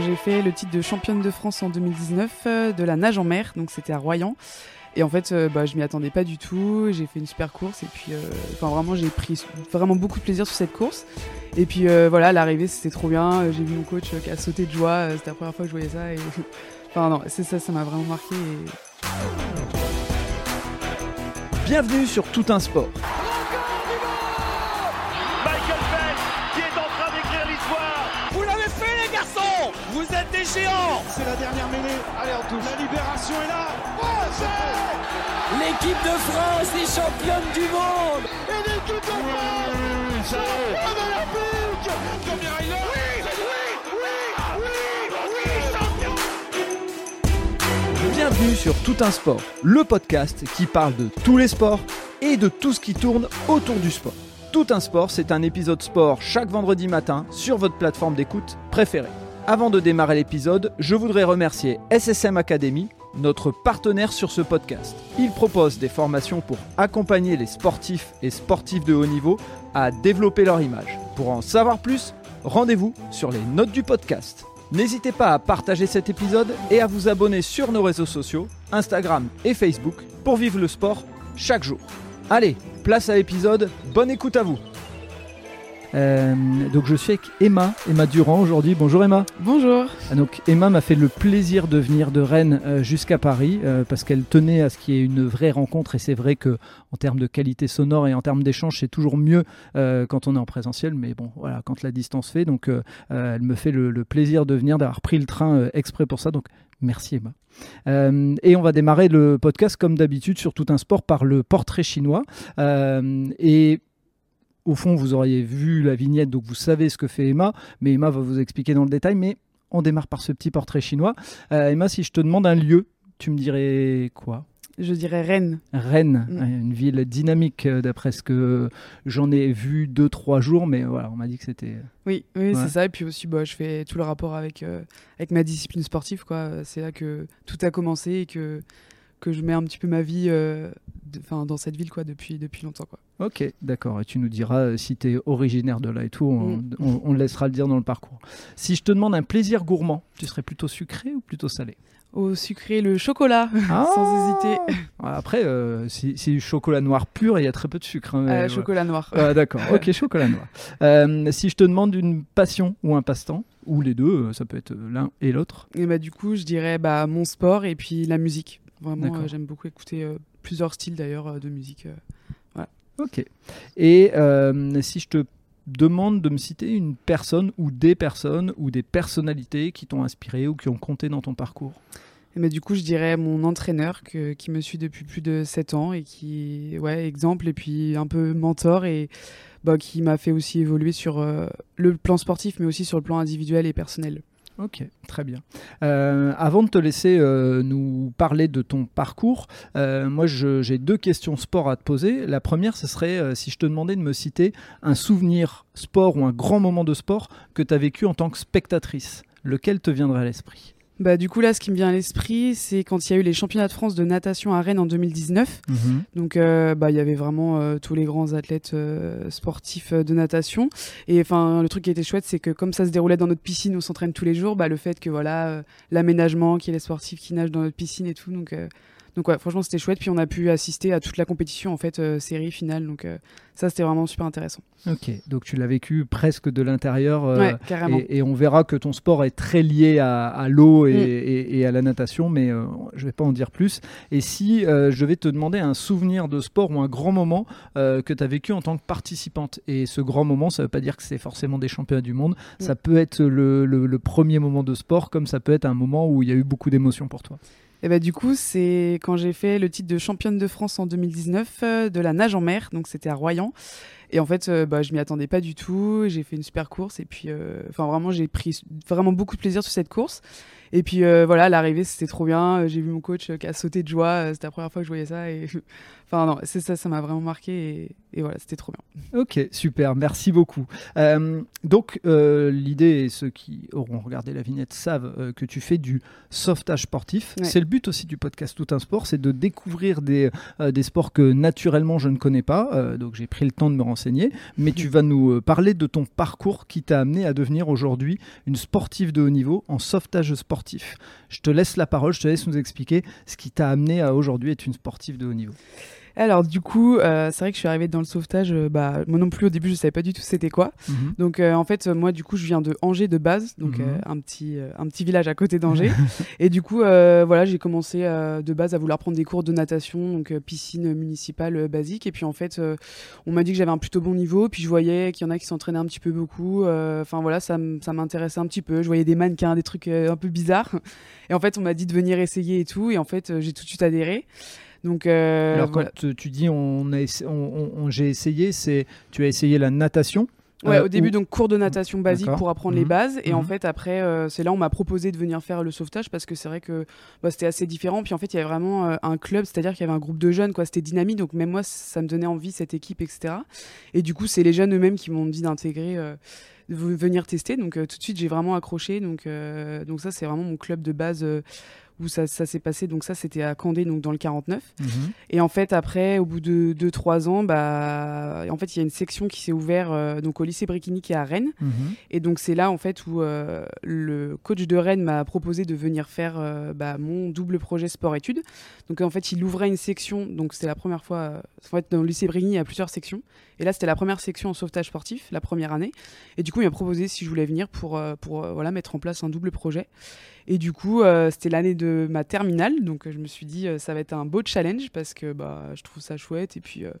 j'ai fait le titre de championne de France en 2019 de la nage en mer, donc c'était à Royan. Et en fait, bah, je m'y attendais pas du tout. J'ai fait une super course et puis, enfin vraiment, j'ai pris vraiment beaucoup de plaisir sur cette course. Et puis voilà, l'arrivée, c'était trop bien. J'ai vu mon coach qui a sauté de joie. C'était la première fois que je voyais ça. Et... enfin non, c'est ça, ça m'a vraiment marqué. Bienvenue sur Tout un sport. C'est la dernière mêlée. Allez, on touche. La libération est là. Oh, L'équipe de France est championne du monde Et l'équipe de France olympique Rainer Oui, oui, oui, oui, oui, champion Bienvenue sur Tout un sport, le podcast qui parle de tous les sports et de tout ce qui tourne autour du sport. Tout un sport, c'est un épisode sport chaque vendredi matin sur votre plateforme d'écoute préférée. Avant de démarrer l'épisode, je voudrais remercier SSM Academy, notre partenaire sur ce podcast. Il propose des formations pour accompagner les sportifs et sportifs de haut niveau à développer leur image. Pour en savoir plus, rendez-vous sur les notes du podcast. N'hésitez pas à partager cet épisode et à vous abonner sur nos réseaux sociaux, Instagram et Facebook, pour vivre le sport chaque jour. Allez, place à l'épisode, bonne écoute à vous. Euh, donc je suis avec Emma, Emma Durand aujourd'hui. Bonjour Emma. Bonjour. Ah, donc Emma m'a fait le plaisir de venir de Rennes euh, jusqu'à Paris euh, parce qu'elle tenait à ce qu'il y ait une vraie rencontre et c'est vrai que en termes de qualité sonore et en termes d'échange c'est toujours mieux quand on est en présentiel mais bon voilà quand la distance fait donc elle me fait le, le plaisir de venir d'avoir pris le train exprès pour ça donc merci Emma. Euh, et on va démarrer le podcast comme d'habitude sur tout un sport par le portrait chinois Euh, et au fond, vous auriez vu la vignette, donc vous savez ce que fait Emma, mais Emma va vous expliquer dans le détail. Mais on démarre par ce petit portrait chinois. Euh, Emma, si je te demande un lieu, tu me dirais quoi? Je dirais Rennes. Rennes, Mm. euh, une ville dynamique euh, d'après ce que j'en ai vu deux, trois jours, mais voilà, on m'a dit que c'était. Oui, oui Ouais. c'est ça. Et puis aussi, bah, je fais tout le rapport avec, euh, avec ma discipline sportive. quoi. C'est là que tout a commencé et que, que je mets un petit peu ma vie euh, dans cette ville quoi, depuis, depuis longtemps. Quoi. Ok, d'accord. Et tu nous diras euh, si tu es originaire de là et tout, on, Mm. on- on le laissera le dire dans le parcours. Si je te demande un plaisir gourmand, tu serais plutôt sucré ou plutôt salé? Au sucré, le chocolat, sans hésiter. Après, euh, si, chocolat noir pur, il y a très peu de sucre. hein, Euh, chocolat noir. Ah, D'accord, ok, chocolat noir. Si je te demande une passion ou un passe-temps, ou les deux, ça peut être l'un et l'autre. Et bah, du coup, je dirais bah, mon sport et puis la musique. Vraiment, euh, j'aime beaucoup écouter euh, plusieurs styles d'ailleurs euh, de musique. euh. Ok. Et si je te demande de me citer une personne ou des personnes ou des personnalités qui t'ont inspiré ou qui ont compté dans ton parcours? Et bah, du coup, je dirais mon entraîneur que- qui me suit depuis plus de 7 ans et qui, ouais, exemple, et puis un peu mentor et bah, qui m'a fait aussi évoluer sur euh, le plan sportif, mais aussi sur le plan individuel et personnel. Ok, très bien. Euh, avant de te laisser euh, nous parler de ton parcours, euh, moi j'ai deux questions sport à te poser. La première, ce serait si je te demandais de me citer un souvenir sport ou un grand moment de sport que tu as vécu en tant que spectatrice. Lequel te viendrait à l'esprit? Bah, du coup, là, ce qui me vient à l'esprit, c'est quand il y a eu les championnats de France de natation à Rennes en 2019. Donc, euh, bah, il y avait vraiment euh, tous les grands athlètes euh, sportifs de natation. Et enfin, le truc qui était chouette, c'est que comme ça se déroulait dans notre piscine, on s'entraîne tous les jours. Bah, le fait que voilà, l'aménagement, qu'il y ait les sportifs qui nagent dans notre piscine et tout. Donc, donc ouais, franchement, c'était chouette. Puis on a pu assister à toute la compétition, en fait, euh, série finale. Donc, euh, ça, c'était vraiment super intéressant. Ok, donc tu l'as vécu presque de l'intérieur. euh, ouais, carrément. Et, et on verra que ton sport est très lié à, à l'eau et, Mm. et- et à la natation, mais je vais pas en dire plus. Et si je vais te demander un souvenir de sport ou un grand moment que tu as vécu en tant que participante, et ce grand moment, ça veut pas dire que c'est forcément des championnats du monde, Mm. ça peut être le, le- le premier moment de sport, comme ça peut être un moment où il y a eu beaucoup d'émotions pour toi. Et bah, du coup, c'est quand j'ai fait le titre de championne de France en 2019 euh, de la nage en mer, donc c'était à Royan. Et en fait, euh, bah, je m'y attendais pas du tout. J'ai fait une super course et puis, euh, enfin vraiment, j'ai pris vraiment beaucoup de plaisir sur cette course. Et puis euh, voilà, l'arrivée, c'était trop bien. Euh, J'ai vu mon coach euh, qui a sauté de joie. C'était la première fois que je voyais ça. Et enfin non, c'est ça, ça m'a vraiment marqué. Et, et voilà, c'était trop bien. Ok, super, merci beaucoup. Donc, l'idée, et ceux qui auront regardé la vignette savent que tu fais du sauvetage sportif. Ouais. C'est le but aussi du podcast Tout un sport, c'est de découvrir des, des sports que naturellement je ne connais pas. Euh, donc, j'ai pris le temps de me renseigner, mais tu vas nous parler de ton parcours qui t'a amené à devenir aujourd'hui une sportive de haut niveau en sauvetage sportif. Je te laisse la parole, je te laisse nous expliquer ce qui t'a amené à aujourd'hui être une sportive de haut niveau. Alors du coup, euh, c'est vrai que je suis arrivée dans le sauvetage. Euh, bah, moi non plus au début, je savais pas du tout c'était quoi. Mhm. Donc euh, en fait, moi du coup, je viens de Angers de base, donc mhm. un petit un petit village à côté d'Angers. et du coup, voilà, j'ai commencé de base à vouloir prendre des cours de natation, donc piscine municipale basique. Et puis en fait, on m'a dit que j'avais un plutôt bon niveau. Puis je voyais qu'il y en a qui s'entraînaient un petit peu beaucoup. Enfin voilà, ça m'intéressait un petit peu. Je voyais des mannequins, des trucs un peu bizarres. Et en fait, on m'a dit de venir essayer et tout. Et en fait, j'ai tout de suite adhéré. Donc, euh, Alors, quand tu dis on, a on, j'ai essayé, c'est tu as essayé la natation Ouais, au euh, début, donc cours de natation basique pour apprendre les mhm. bases. Et en mhm. fait, après, euh, c'est là on m'a proposé de venir faire le sauvetage parce que c'est vrai que bah, c'était assez différent. Puis en fait, il y avait vraiment un club, c'est-à-dire qu'il y avait un groupe de jeunes, quoi. C'était dynamique. Donc même moi, ça me donnait envie, cette équipe, etc. Et du coup, c'est les jeunes eux-mêmes qui m'ont dit d'intégrer. de venir tester donc tout de suite j'ai vraiment accroché donc donc ça c'est vraiment mon club de base où ça, s'est passé. Donc ça, c'était à Candé, donc dans le 49. Mhm. Et en fait, après, au bout de 2-3 ans, bah, en fait, il y a une section qui s'est ouverte euh, donc au lycée Briquigny qui est à Rennes. Mhm. Et donc c'est là, en fait, où euh, le coach de Rennes m'a proposé de venir faire euh, bah, mon double projet sport-études. Donc en fait, il ouvrait une section. Donc c'était la première fois. en fait, dans le lycée Briquigny, il y a plusieurs sections. Et là, c'était la première section en sauvetage sportif, la première année. Et du coup, il m'a proposé si je voulais venir pour, pour voilà, mettre en place un double projet. Et du coup, euh, c'était l'année de ma terminale, donc je me suis dit, euh, ça va être un beau challenge parce que bah, je trouve ça chouette. Et puis, euh,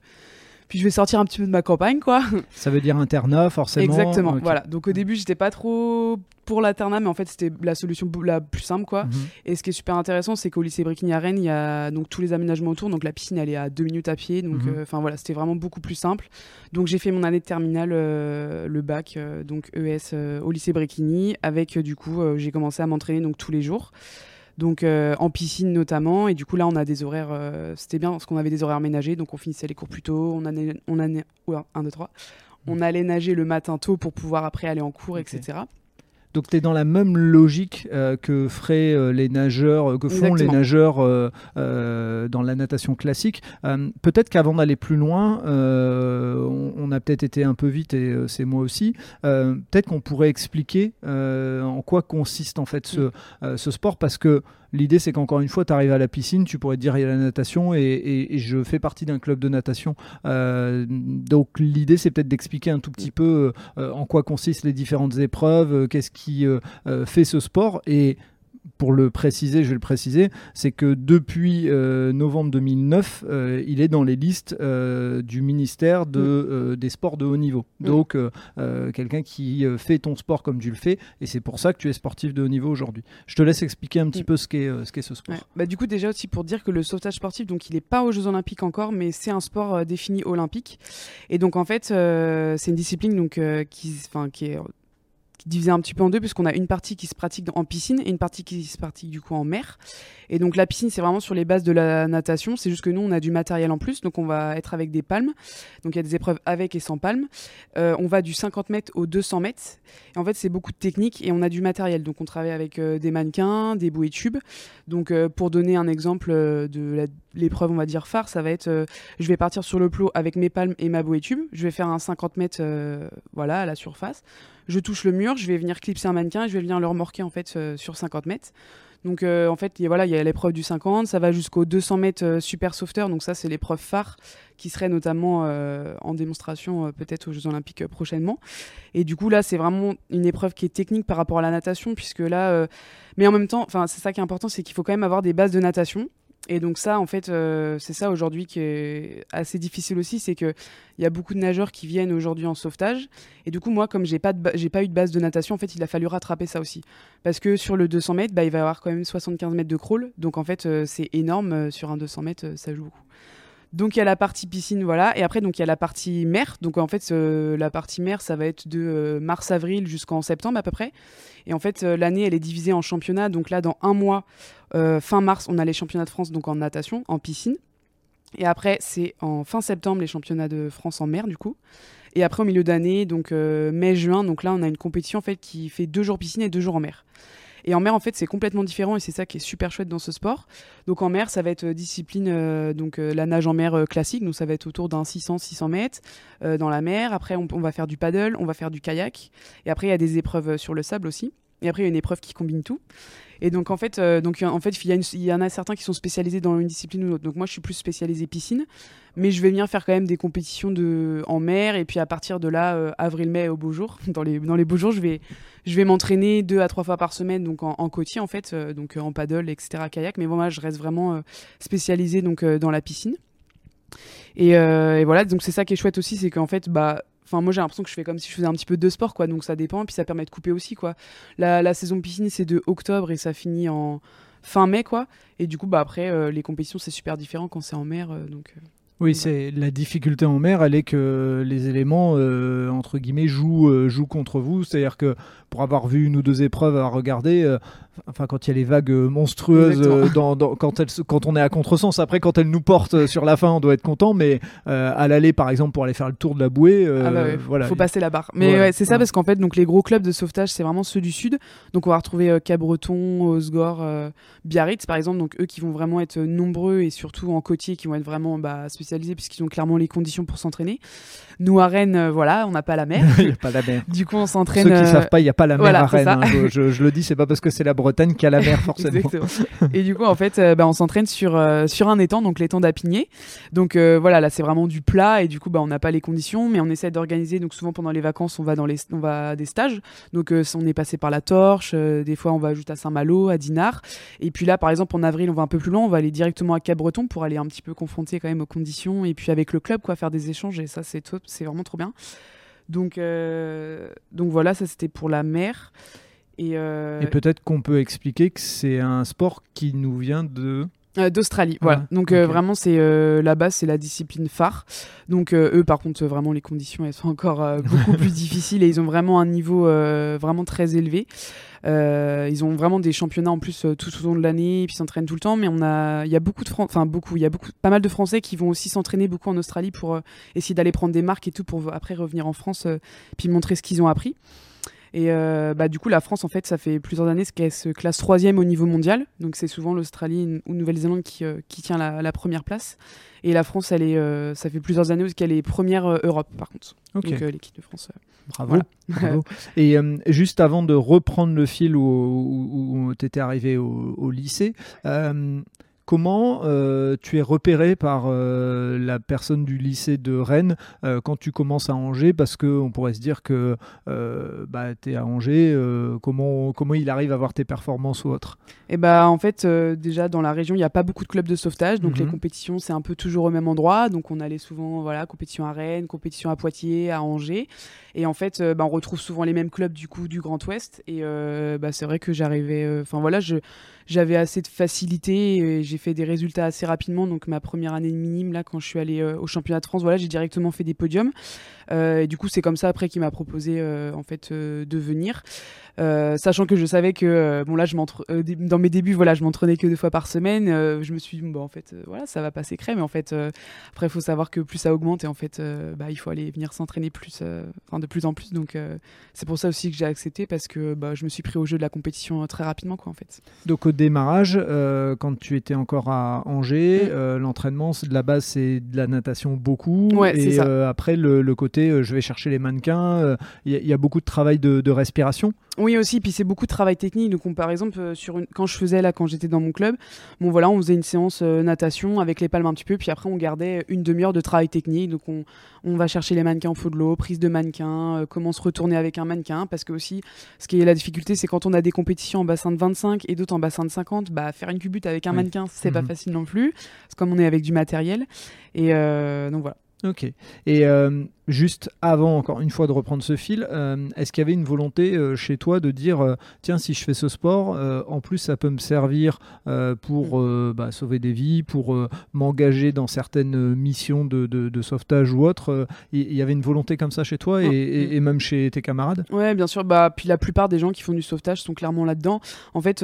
puis je vais sortir un petit peu de ma campagne, quoi. Ça veut dire internat, forcément. Exactement. Voilà. Donc au début, j'étais pas trop pour l'internat, mais en fait, c'était la solution la plus simple, quoi. Mhm. Et ce qui est super intéressant, c'est qu'au lycée Briquigny à Rennes, il y a donc tous les aménagements autour. Donc la piscine, elle est à deux minutes à pied. Donc, mhm. euh, enfin voilà, c'était vraiment beaucoup plus simple. Donc j'ai fait mon année de terminale, euh, le bac, euh, donc ES au lycée Briquigny, avec du coup, j'ai commencé à m'entraîner donc tous les jours donc euh, en piscine notamment. Et du coup, là, on a des horaires. Euh, c'était bien parce qu'on avait des horaires ménagés, donc on finissait les cours plus tôt. On, a, on, un, deux, trois. on allait nager le matin tôt pour pouvoir après aller en cours, etc. Donc tu es dans la même logique euh, que feraient euh, les nageurs, euh, que font les nageurs dans la natation classique. peut-être qu'avant d'aller plus loin, on, a peut-être été un peu vite et c'est moi aussi. peut-être qu'on pourrait expliquer en quoi consiste en fait ce, ce sport parce que L'idée, c'est qu'encore une fois, tu arrives à la piscine, tu pourrais te dire il y a la natation et, je fais partie d'un club de natation. Euh, donc, l'idée, c'est peut-être d'expliquer un tout petit peu euh, en quoi consistent les différentes épreuves, euh, qu'est-ce qui fait ce sport. Et pour le préciser, je vais le préciser, c'est que depuis euh, novembre 2009, euh, il est dans les listes euh, du ministère de, mm. des sports de haut niveau. Mm. Donc, quelqu'un qui fait ton sport comme tu le fais, et c'est pour ça que tu es sportif de haut niveau aujourd'hui. Je te laisse expliquer un petit mm. peu ce qu'est ce, qu'est ce sport. Bah, du coup, déjà aussi pour dire que le sauvetage sportif, donc il n'est pas aux Jeux Olympiques encore, mais c'est un sport défini olympique. Et donc, en fait, c'est une discipline donc, qui, qui est divisé un petit peu en deux puisqu'on a une partie qui se pratique en piscine et une partie qui se pratique du coup en mer. Et donc la piscine c'est vraiment sur les bases de la natation, c'est juste que nous on a du matériel en plus, donc on va être avec des palmes, donc il y a des épreuves avec et sans palmes. Euh, on va du 50 mètres au 200 mètres. Et en fait c'est beaucoup de techniques et on a du matériel, donc on travaille avec euh, des mannequins, des bouées tubes. Donc euh, pour donner un exemple de l'épreuve on va dire phare, ça va être je vais partir sur le plot avec mes palmes et ma bouée tube, je vais faire un 50 mètres voilà à la surface je touche le mur, je vais venir clipser un mannequin et je vais venir le remorquer en fait euh, sur 50 mètres. Donc euh, en fait, il voilà, y a l'épreuve du 50, ça va jusqu'au 200 mètres euh, super sauveteur. Donc ça, c'est l'épreuve phare qui serait notamment en démonstration peut-être aux Jeux Olympiques prochainement. Et du coup là, c'est vraiment une épreuve qui est technique par rapport à la natation, puisque là, mais en même temps, c'est ça qui est important, c'est qu'il faut quand même avoir des bases de natation. Et donc ça, en fait, euh, c'est ça aujourd'hui qui est assez difficile aussi, c'est qu'il y a beaucoup de nageurs qui viennent aujourd'hui en sauvetage. Et du coup, moi, comme j'ai pas, j'ai pas eu de base de natation, en fait, il a fallu rattraper ça aussi. Parce que sur le 200 mètres, bah, il va y avoir quand même 75 mètres de crawl. Donc en fait, euh, c'est énorme. Euh, sur un 200 mètres, ça joue beaucoup. Donc il y a la partie piscine, voilà, et après il y a la partie mer. Donc en fait la partie mer, ça va être de euh, mars-avril jusqu'en septembre à peu près. Et en fait euh, l'année elle est divisée en championnats. Donc là dans un mois, euh, fin mars, on a les championnats de France donc en natation, en piscine. Et après c'est en fin septembre les championnats de France en mer du coup. Et après au milieu d'année, donc mai-juin, donc là on a une compétition en fait qui fait deux jours piscine et deux jours en mer. Et en mer, en fait, c'est complètement différent et c'est ça qui est super chouette dans ce sport. Donc en mer, ça va être discipline, donc la nage en mer classique, donc ça va être autour d'un 600-600 mètres dans la mer. Après, on, on, va faire du paddle, on va faire du kayak. Et après, il y a des épreuves sur le sable aussi. Et après, il y a une épreuve qui combine tout. Et donc, en fait, euh, donc, en fait il, y, en a certains qui sont spécialisés dans une discipline ou une autre. Donc, moi, je suis plus spécialisée piscine. Mais je vais venir faire quand même des compétitions en mer. Et puis, à partir de là, euh, avril-mai, au beau jour, dans les, beaux jours, je vais, m'entraîner deux à trois fois par semaine donc en, côtier, en fait. Euh, donc, en paddle, etc., kayak. Mais bon, moi, je reste vraiment spécialisée donc, dans la piscine. Et, et, voilà, donc c'est ça qui est chouette aussi, c'est qu'en fait, bah, Enfin, moi, j'ai l'impression que je fais comme si je faisais un petit peu de sport, quoi. Donc, ça dépend. Et puis, ça permet de couper aussi, quoi. La, la saison piscine, c'est de octobre et ça finit en fin mai, quoi. Et du coup, bah, après, euh, les compétitions, c'est super différent quand c'est en mer. Euh, donc. Euh, oui, c'est la difficulté en mer, elle est que les éléments entre guillemets jouent, jouent contre vous. C'est-à-dire que pour avoir vu une ou deux épreuves à regarder, enfin quand il y a les vagues euh, monstrueuses euh, dans, quand, on est à contresens. Après quand elle nous porte euh, sur la fin on doit être content mais à l'aller par exemple pour aller faire le tour de la bouée ah bah voilà. faut passer la barre. Mais c'est ça parce qu'en fait donc les gros clubs de sauvetage c'est vraiment ceux du sud. Donc on va retrouver Cabreton Osgore Biarritz par exemple. Donc eux qui vont vraiment être nombreux et surtout en côtier qui vont être vraiment bah, spécialisés puisqu'ils ont clairement les conditions pour s'entraîner. Nous à Rennes voilà on n'a pas la mer. Il n'y a pas la mer. Du coup on s'entraîne ceux qui savent pas il n'y a pas la mer à Rennes hein. je, je, le dis c'est pas parce que c'est la Bretagne qu'à la mer, forcément. et du coup, en fait, euh, bah, on s'entraîne sur, euh, sur un étang, donc l'étang d'Apigné. Donc euh, voilà, là, c'est vraiment du plat et du coup, bah, on n'a pas les conditions, mais on essaie d'organiser. Donc souvent, pendant les vacances, on va, dans les, on va à des stages. Donc on est passé par la Torche, des fois, on va juste à Saint-Malo, à Dinard. Et puis là, par exemple, en avril, on va un peu plus loin, on va aller directement à Cap-Breton pour aller un petit peu confronter quand même aux conditions et puis avec le club, quoi, faire des échanges. Et ça, c'est top, c'est vraiment trop bien. Donc, donc voilà, ça c'était pour la mer. Euh, Et, peut-être qu'on peut expliquer que c'est un sport qui nous vient de... Euh, D'Australie, voilà. Donc euh, vraiment, c'est là-bas, c'est la discipline phare. Donc eux, par contre, vraiment les conditions, elles sont encore beaucoup plus difficiles et ils ont vraiment un niveau vraiment très élevé. ils ont vraiment des championnats en plus tout au long de l'année, et puis s'entraînent tout le temps. Mais on a, il y a beaucoup de enfin beaucoup, il y a beaucoup, pas mal de Français qui vont aussi s'entraîner beaucoup en Australie pour essayer d'aller prendre des marques et tout pour après revenir en France, puis montrer ce qu'ils ont appris. Et euh, bah, du coup, la France, en fait, ça fait plusieurs années qu'elle se classe troisième au niveau mondial. Donc, c'est souvent l'Australie ou Nouvelle-Zélande qui, euh, qui, tient la, première place. Et la France, elle est, euh, ça fait plusieurs années qu'elle est première Europe, par contre. Donc, l'équipe de France. Bravo. Et juste avant de reprendre le fil où, tu étais arrivé au, au lycée, Comment euh, tu es repéré par euh, la personne du lycée de Rennes euh, quand tu commences à Angers? Parce qu'on pourrait se dire que bah, tu es à Angers, comment, comment il arrive à voir tes performances ou autres? Et eh bah, En fait, déjà dans la région, il n'y a pas beaucoup de clubs de sauvetage, donc les mhm. compétitions, c'est un peu toujours au même endroit. Donc on allait souvent, voilà, compétition à Rennes, compétition à Poitiers, à Angers. Et en fait, bah, on retrouve souvent les mêmes clubs du coup du Grand Ouest. Et bah, c'est vrai que j'arrivais, enfin voilà, j'avais assez de facilité et j'ai fait des résultats assez rapidement. Donc ma première année minime, là, quand je suis allée euh, au championnat de France, voilà, j'ai directement fait des podiums. Euh, et du coup, c'est comme ça après qu'il m'a proposé euh, en fait de venir. Euh, sachant que je savais que euh, bon là je euh, dans mes débuts voilà je m'entraînais que deux fois par semaine. Je me suis dit bon, en fait voilà ça va passer crème. Mais en fait après il faut savoir que plus ça augmente et en fait bah, il faut aller venir s'entraîner plus enfin de plus en plus. Donc c'est pour ça aussi que j'ai accepté parce que bah, je me suis pris au jeu de la compétition très rapidement quoi en fait. Donc au démarrage quand tu étais encore à Angers mm. l'entraînement de la base c'est de la natation beaucoup. Et après le, côté je vais chercher les mannequins il y, a beaucoup de travail de, de respiration oui aussi, puis c'est beaucoup de travail technique. Donc par exemple, euh, sur une... quand je faisais là, quand j'étais dans mon club, bon voilà, on faisait une séance euh, natation avec les palmes un petit peu, puis après on gardait une demi-heure de travail technique. Donc on, on, va chercher les mannequins au fond de l'eau, prise de mannequin, euh, comment se retourner avec un mannequin, parce que aussi, ce qui est la difficulté, c'est quand on a des compétitions en bassin de 25 et d'autres en bassin de 50, bah faire une cubute avec un mannequin, c'est pas mhm. facile non plus, c'est comme on est avec du matériel. Et donc voilà. Ok. Et juste avant, encore une fois, de reprendre ce fil, euh, est-ce qu'il y avait une volonté euh, chez toi de dire euh, tiens, si je fais ce sport, en plus ça peut me servir pour mm. bah, sauver des vies, pour m'engager dans certaines missions de, de, sauvetage ou autre Il y, avait une volonté comme ça chez toi et, mm. même chez tes camarades? Ouais, bien sûr. Bah, puis la plupart des gens qui font du sauvetage sont clairement là-dedans. En fait,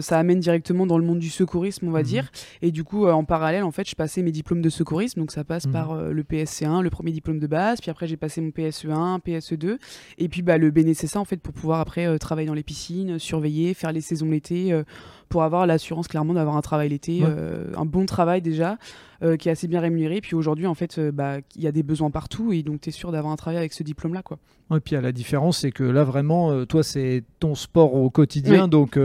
ça amène directement dans le monde du secourisme, on va mm-hmm. dire. Et du coup, en parallèle, en fait, je passais mes diplômes de secourisme. Donc ça passe par le PSC1, le premier diplôme de base puis après j'ai passé mon PSE1, PSE2, et puis bah, le BNCSA en fait pour pouvoir après travailler dans les piscines, surveiller, faire les saisons l'été, pour avoir l'assurance clairement d'avoir un travail l'été, un bon travail déjà, qui est assez bien rémunéré. Puis aujourd'hui en fait bah, il y a des besoins partout, et donc tu es sûr d'avoir un travail avec ce diplôme-là. quoi. Et puis à la différence, c'est que là vraiment, toi c'est ton sport au quotidien, donc...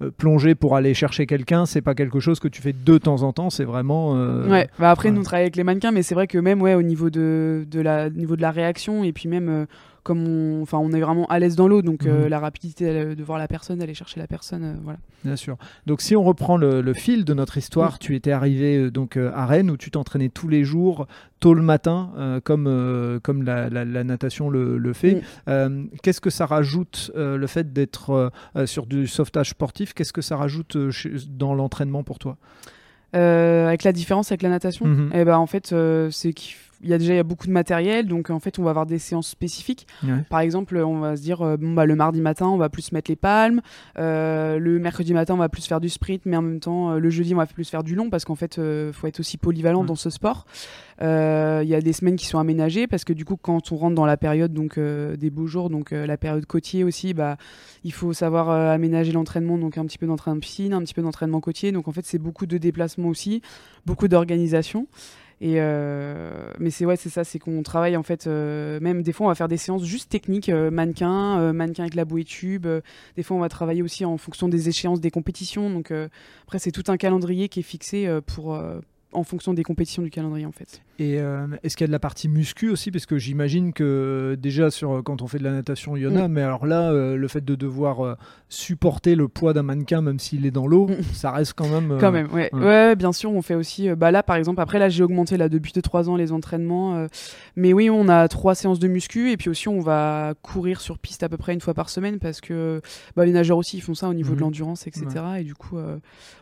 Euh, plonger pour aller chercher quelqu'un, c'est pas quelque chose que tu fais de temps en temps, c'est vraiment. Euh, ouais, bah après, nous, on travaille avec les mannequins, mais c'est vrai que même ouais, au niveau de, de, la, niveau de la réaction, et puis même. Euh, comme on, enfin, on est vraiment à l'aise dans l'eau, donc mhm. la rapidité de voir la personne, aller chercher la personne, voilà. Bien sûr. Donc si on reprend le, fil de notre histoire, tu étais arrivé donc à Rennes où tu t'entraînais tous les jours, tôt le matin, comme comme la, la, natation le, le fait. Qu'est-ce que ça rajoute le fait d'être sur du sauvetage sportif? Qu'est-ce que ça rajoute dans l'entraînement pour toi? Avec la différence avec la natation, mhm. eh ben en fait c'est qu'il il y a déjà y a beaucoup de matériel, donc en fait on va avoir des séances spécifiques. Par exemple, on va se dire euh, bon bah le mardi matin on va plus mettre les palmes, euh, le mercredi matin on va plus faire du sprint, mais en même temps euh, le jeudi on va plus faire du long parce qu'en fait faut être aussi polyvalent dans ce sport. Il y a des semaines qui sont aménagées parce que du coup quand on rentre dans la période donc des beaux jours, donc la période côtier aussi, bah il faut savoir aménager l'entraînement, donc un petit peu d'entraînement piscine, un petit peu d'entraînement côtier. Donc en fait c'est beaucoup de déplacements aussi, beaucoup d'organisation. Et euh, mais c'est ouais, c'est ça, c'est qu'on travaille en fait. Euh, même des fois, on va faire des séances juste techniques, euh, mannequin, mannequin avec la bouée tube. des fois, on va travailler aussi en fonction des échéances des compétitions. Donc après, c'est tout un calendrier qui est fixé pour en fonction des compétitions du calendrier en fait. Et euh, est-ce qu'il y a de la partie muscu aussi? Parce que j'imagine que déjà sur, quand on fait de la natation, il y en a, mm. mais alors là, euh, le fait de devoir euh, supporter le poids d'un mannequin, même s'il est dans l'eau, mm. ça reste quand même... Quand même, ouais. ouais. bien sûr, on fait aussi... bah là, par exemple, après, là, j'ai augmenté là, depuis 2-3 ans les entraînements. mais oui, on a trois séances de muscu, et puis aussi, on va courir sur piste à peu près une fois par semaine, parce que bah, les nageurs aussi, ils font ça au niveau de mm. l'endurance, etc. Et du coup,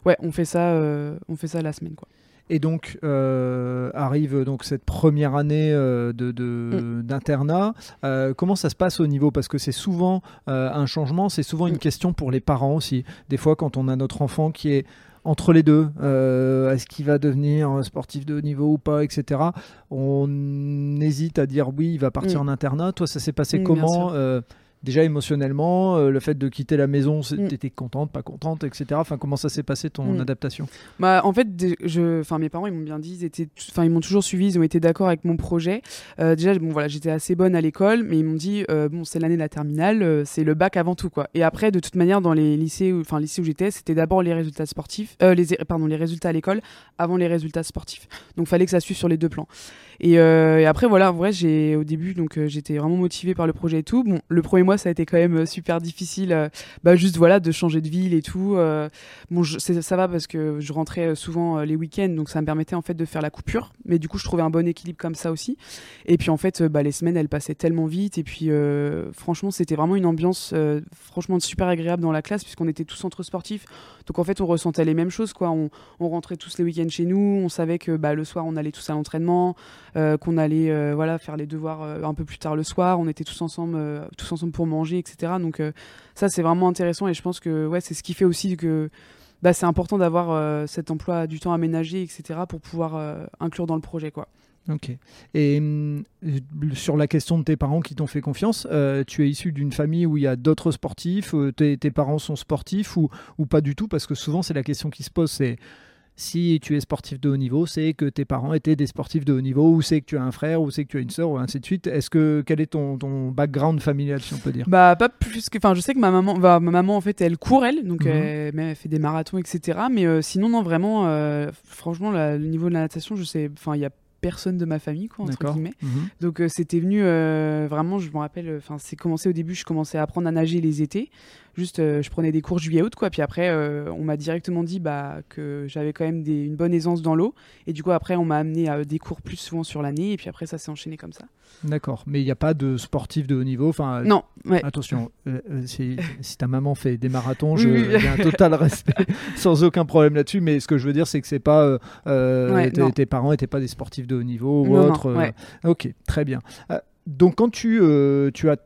ouais, on fait ça, on fait ça la semaine, quoi. Et donc euh, arrive donc cette première année euh, de, mm. d'internat. Euh, comment ça se passe au niveau? Parce que c'est souvent un changement, c'est souvent une mm. question pour les parents aussi. Des fois, quand on a notre enfant qui est entre les deux, est-ce qu'il va devenir sportif de haut niveau ou pas, etc. On hésite à dire oui, il va partir mm. en internat. Toi, ça s'est passé comment? Déjà émotionnellement, euh, le fait de quitter la maison, mm. t'étais contente, pas contente, etc. Enfin, comment ça s'est passé ton mm. adaptation? Bah, en fait, je, enfin, mes parents, ils m'ont bien dit, ils étaient, enfin, ils m'ont toujours suivi, ils ont été d'accord avec mon projet. Euh, déjà, bon, voilà, j'étais assez bonne à l'école, mais ils m'ont dit, euh, bon, c'est l'année de la terminale, c'est le bac avant tout, quoi. Et après, de toute manière, dans les lycées, enfin, lycées où j'étais, c'était d'abord les résultats sportifs, les, pardon, les résultats à l'école avant les résultats sportifs. Donc, fallait que ça suive sur les deux plans. Et, après, voilà, vrai, j'ai au début, donc, j'étais vraiment motivée par le projet et tout. Bon, le premier mois, ça a été quand même euh, super difficile. Euh, bah, juste voilà, de changer de ville et tout. Euh. bon, ça va parce que je rentrais souvent les week-ends, donc ça me permettait en fait de faire la coupure. Mais du coup, je trouvais un bon équilibre comme ça aussi. Et puis en fait, bah, les semaines, elles passaient tellement vite. Et puis franchement, c'était vraiment une ambiance franchement super agréable dans la classe puisqu'on était tous entre sportifs. Donc en fait, on ressentait les mêmes choses. Quoi. On, rentrait tous les week-ends chez nous. On savait que bah, le soir, on allait tous à l'entraînement, qu'on allait voilà, faire les devoirs un peu plus tard le soir. On était tous ensemble, tous ensemble pour manger, etc. Donc euh, ça, c'est vraiment intéressant et je pense que ouais, c'est ce qui fait aussi que bah, c'est important d'avoir euh, cet emploi du temps aménagé, etc. pour pouvoir euh, inclure dans le projet. quoi. Ok. Et sur la question de tes parents qui t'ont fait confiance, tu es issu d'une famille où il y a d'autres sportifs, tes, parents sont sportifs ou, ou pas du tout? Parce que souvent, c'est la question qui se pose, c'est si tu es sportif de haut niveau, c'est que tes parents étaient des sportifs de haut niveau, ou c'est que tu as un frère, ou c'est que tu as une sœur, ou ainsi de suite. Est-ce que quel est ton, ton background familial, si on peut dire? Bah pas plus que, enfin, je sais que ma maman, ma maman en fait, elle court elle, donc mhm. elle, fait des marathons, etc. Mais euh, sinon non vraiment, euh, franchement, le niveau de la natation, je sais, enfin il y a personne de ma famille quoi entre guillemets mhm. donc euh, c'était venu vraiment je me rappelle enfin c'est commencé au début je commençais à apprendre à nager les étés Juste, euh, je prenais des cours juillet-août, quoi. Puis après, euh, on m'a directement dit bah, que j'avais quand même des, une bonne aisance dans l'eau. Et du coup, après, on m'a amené à des cours plus souvent sur l'année. Et puis après, ça s'est enchaîné comme ça. D'accord. Mais il n'y a pas de sportif de haut niveau enfin, Non. Attention, euh, si, ta maman fait des marathons, j'ai un total respect, sans aucun problème là-dessus. Mais ce que je veux dire, c'est que c'est pas tes, parents n'étaient pas des sportifs de haut niveau ou autre. ok, très bien. donc quand tu, tu as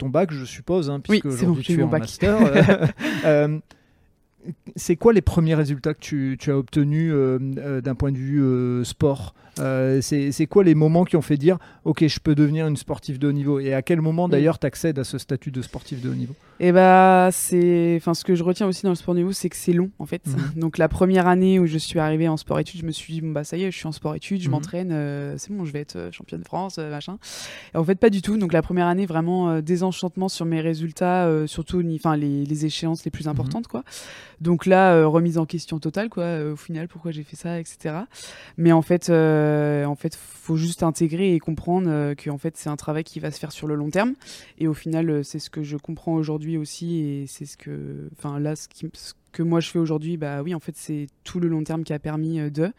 ton bac, je suppose, hein, puisque aujourd'hui tu es en master. Euh, euh, c'est quoi les premiers résultats que tu, as obtenus d'un point de vue sport? C'est quoi les moments qui ont fait dire Ok, je peux devenir une sportive de haut niveau Et à quel moment mm. d'ailleurs tu accèdes à ce statut de sportif de haut niveau? Et eh bah, c'est. Enfin, ce que je retiens aussi dans le sport de haut niveau, c'est que c'est long en fait. Mm. Donc la première année où je suis arrivée en sport-études, je me suis dit Bon, bah ça y est, je suis en sport-études, je mm. m'entraîne, c'est bon, je vais être championne de France, machin. Et en fait, pas du tout. Donc la première année, vraiment désenchantement sur mes résultats, surtout enfin, les, les, échéances les plus mm-hmm. importantes, quoi. Donc là, remise en question totale, quoi. au final, pourquoi j'ai fait ça, etc. Mais en fait, en fait, faut juste intégrer et comprendre que en fait, c'est un travail qui va se faire sur le long terme. Et au final, c'est ce que je comprends aujourd'hui aussi, et c'est ce que, enfin là, ce, que moi je fais aujourd'hui, bah oui, en fait, c'est tout le long terme qui a permis de.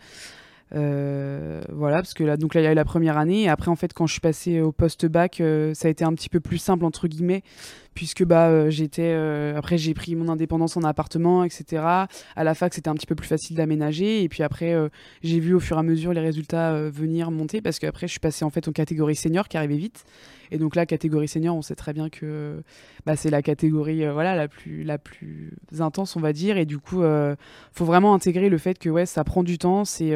Euh, voilà, parce que là, donc là, il y a eu la première année. Et après, en fait, quand je suis passée au post-bac, euh, ça a été un petit peu plus simple, entre guillemets, puisque bah, euh, j'étais. après, j'ai pris mon indépendance en appartement, etc. À la fac, c'était un petit peu plus facile d'aménager. Et puis après, j'ai vu au fur et à mesure les résultats venir monter, parce qu'après, je suis passée en fait en catégorie senior qui arrivait vite. Et donc là, catégorie senior, on sait très bien que bah, c'est la catégorie voilà, la, plus, la plus intense, on va dire. Et du coup, faut vraiment intégrer le fait que ouais, ça prend du temps. C'est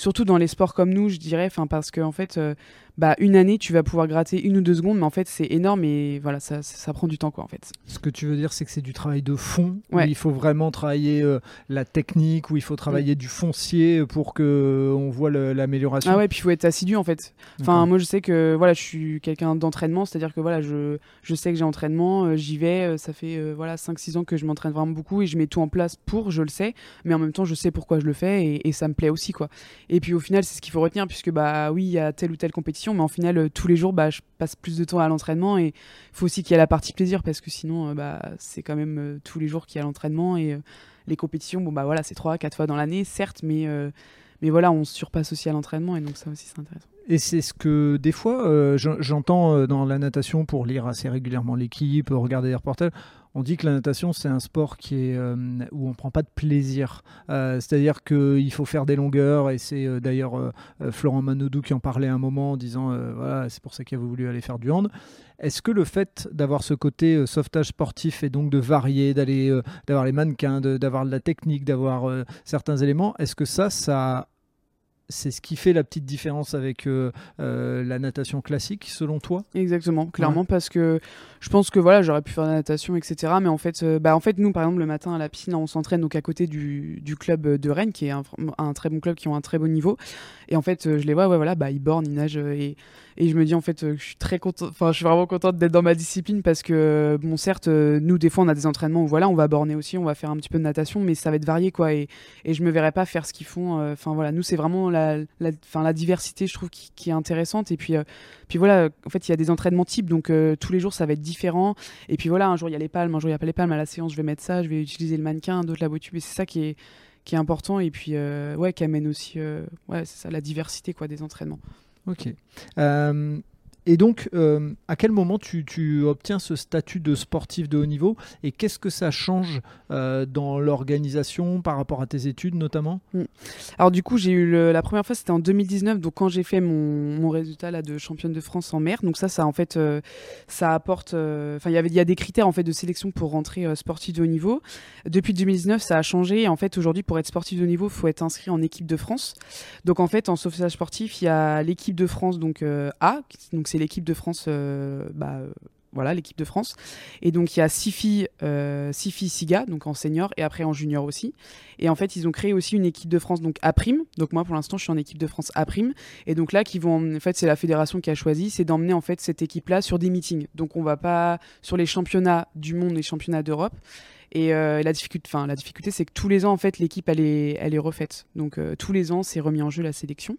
surtout dans les sports comme nous, je dirais, parce qu'en en fait, euh, bah, une année, tu vas pouvoir gratter une ou deux secondes, mais en fait, c'est énorme et voilà, ça, ça, prend du temps, quoi, en fait. Ce que tu veux dire, c'est que c'est du travail de fond, où il faut vraiment travailler euh, la technique, où il faut travailler du foncier pour que on voit l'amélioration. Ah ouais, puis il faut être assidu, en fait. Enfin, moi, je sais que voilà, je suis quelqu'un d'entraînement, c'est-à-dire que voilà, je, je sais que j'ai entraînement, euh, j'y vais, euh, ça fait voilà 5-6 ans que je m'entraîne vraiment beaucoup et je mets tout en place pour, je le sais, mais en même temps, je sais pourquoi je le fais et, et ça me plaît aussi, quoi. Et puis au final, c'est ce qu'il faut retenir, puisque bah oui, il y a telle ou telle compétition mais en final, euh, tous les jours, bah, je passe plus de temps à l'entraînement et il faut aussi qu'il y ait la partie plaisir parce que sinon, euh, bah, c'est quand même euh, tous les jours qu'il y a l'entraînement et les compétitions, bon, bah voilà, c'est trois, quatre fois dans l'année, certes, mais, mais voilà, on se surpasse aussi à l'entraînement et donc ça aussi, c'est intéressant. Et c'est ce que des fois j'entends dans la natation pour lire assez régulièrement l'équipe, regarder des reportages on dit que la natation, c'est un sport qui est, euh, où on ne prend pas de plaisir. Euh, c'est-à-dire qu'il faut faire des longueurs, et c'est euh, d'ailleurs Florent Manodou qui en parlait un moment en disant voilà, c'est pour ça qu'il a voulu aller faire du hand. Est-ce que le fait d'avoir ce côté sauvetage sportif et donc de varier, d'aller, d'avoir les mannequins, d'avoir de, la technique, d'avoir certains éléments, est-ce que ça, ça c'est ce qui fait la petite différence avec euh, euh, la natation classique, selon toi? Exactement, clairement, parce que je pense que voilà, j'aurais pu faire la natation, etc. Mais en fait, euh, bah, en fait, nous, par exemple, le matin à la piscine, on s'entraîne donc à côté du, club de Rennes, qui est un, un, très bon club, qui ont un très bon niveau. Et en fait, je les vois, voilà, bah, ils bornent, ils nagent et et je me dis en fait, euh, je suis très content, enfin, je suis vraiment contente d'être dans ma discipline parce que, bon, certes, euh, nous, des fois, on a des entraînements où voilà, on va borner aussi, on va faire un petit peu de natation, mais ça va être varié, quoi. Et, et je me verrais pas faire ce qu'ils font. Euh, enfin, voilà, nous, c'est vraiment la, la, la, diversité, je trouve, qui, est intéressante. Et puis, puis voilà, en fait, il y a des entraînements types, donc tous les jours, ça va être différent. Et puis voilà, un jour, il y a les palmes, un jour, il n'y a pas les palmes. À la séance, je vais mettre ça, je vais utiliser le mannequin, d'autres la tube. Et c'est ça qui est qui est important et puis ouais qui amène aussi ouais c'est ça la diversité quoi des entraînements. Ok et donc, euh, à quel moment tu, obtiens ce statut de sportif de haut niveau et qu'est-ce que ça change euh, dans l'organisation par rapport à tes études notamment? Mm. Alors du coup, j'ai eu la première fois, c'était en 2019, donc quand j'ai fait mon, résultat là de championne de France en mer. Donc ça, ça en fait, euh, ça apporte. Enfin, il y a des critères en fait de sélection pour rentrer sportif de haut niveau. Depuis 2019, ça a changé. En fait, aujourd'hui, pour être sportif de haut niveau, il faut être inscrit en équipe de France. Donc en fait, en sauvetage sportif, il y a l'équipe de France donc A, donc c'est l'équipe de France, euh, bah, euh, voilà, l'équipe de France. Et donc, il y a six filles, euh, six filles SIGA, donc en senior et après en junior aussi. Et en fait, ils ont créé aussi une équipe de France, donc A'. Donc, moi, pour l'instant, je suis en équipe de France A'. Et donc là, qui vont, en fait, c'est la fédération qui a choisi, c'est d'emmener en fait cette équipe-là sur des meetings. Donc, on va pas sur les championnats du monde et championnats d'Europe. Et la difficulté, enfin la difficulté, c'est que tous les ans, en fait, l'équipe elle est refaite. Donc tous les ans, c'est remis en jeu la sélection.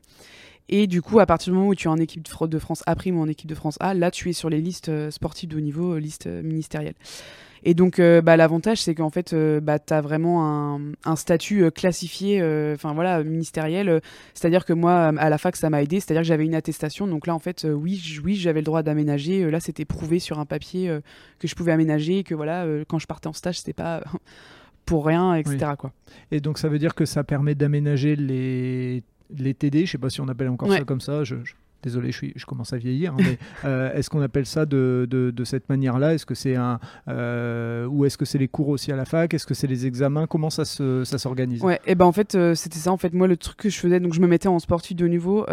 Et du coup, à partir du moment où tu es en équipe de France A' ou en équipe de France A, là, tu es sur les listes euh, sportives de haut niveau, euh, listes euh, ministérielles. Et donc, bah, l'avantage, c'est qu'en fait, bah, tu as vraiment un, statut classifié, enfin voilà, ministériel. C'est-à-dire que moi, à la fac, ça m'a aidé. C'est-à-dire que j'avais une attestation. Donc là, en fait, oui, oui j'avais le droit d'aménager. là, c'était prouvé sur un papier que je pouvais aménager, que voilà, quand je partais en stage, c'était pas pour rien, etc. Quoi. Et donc, ça veut dire que ça permet d'aménager les les TD, je sais pas si on appelle encore ça comme ça. Je, désolé, je, commence à vieillir, hein, mais euh, est-ce qu'on appelle ça de, cette manière-là? Est-ce que c'est un euh, ou est-ce que c'est les cours aussi à la fac? Est-ce que c'est les examens? Comment ça se, ça s'organise? Ouais, et ben en fait euh, c'était ça en fait. Moi le truc que je faisais donc je me mettais en sportif de niveau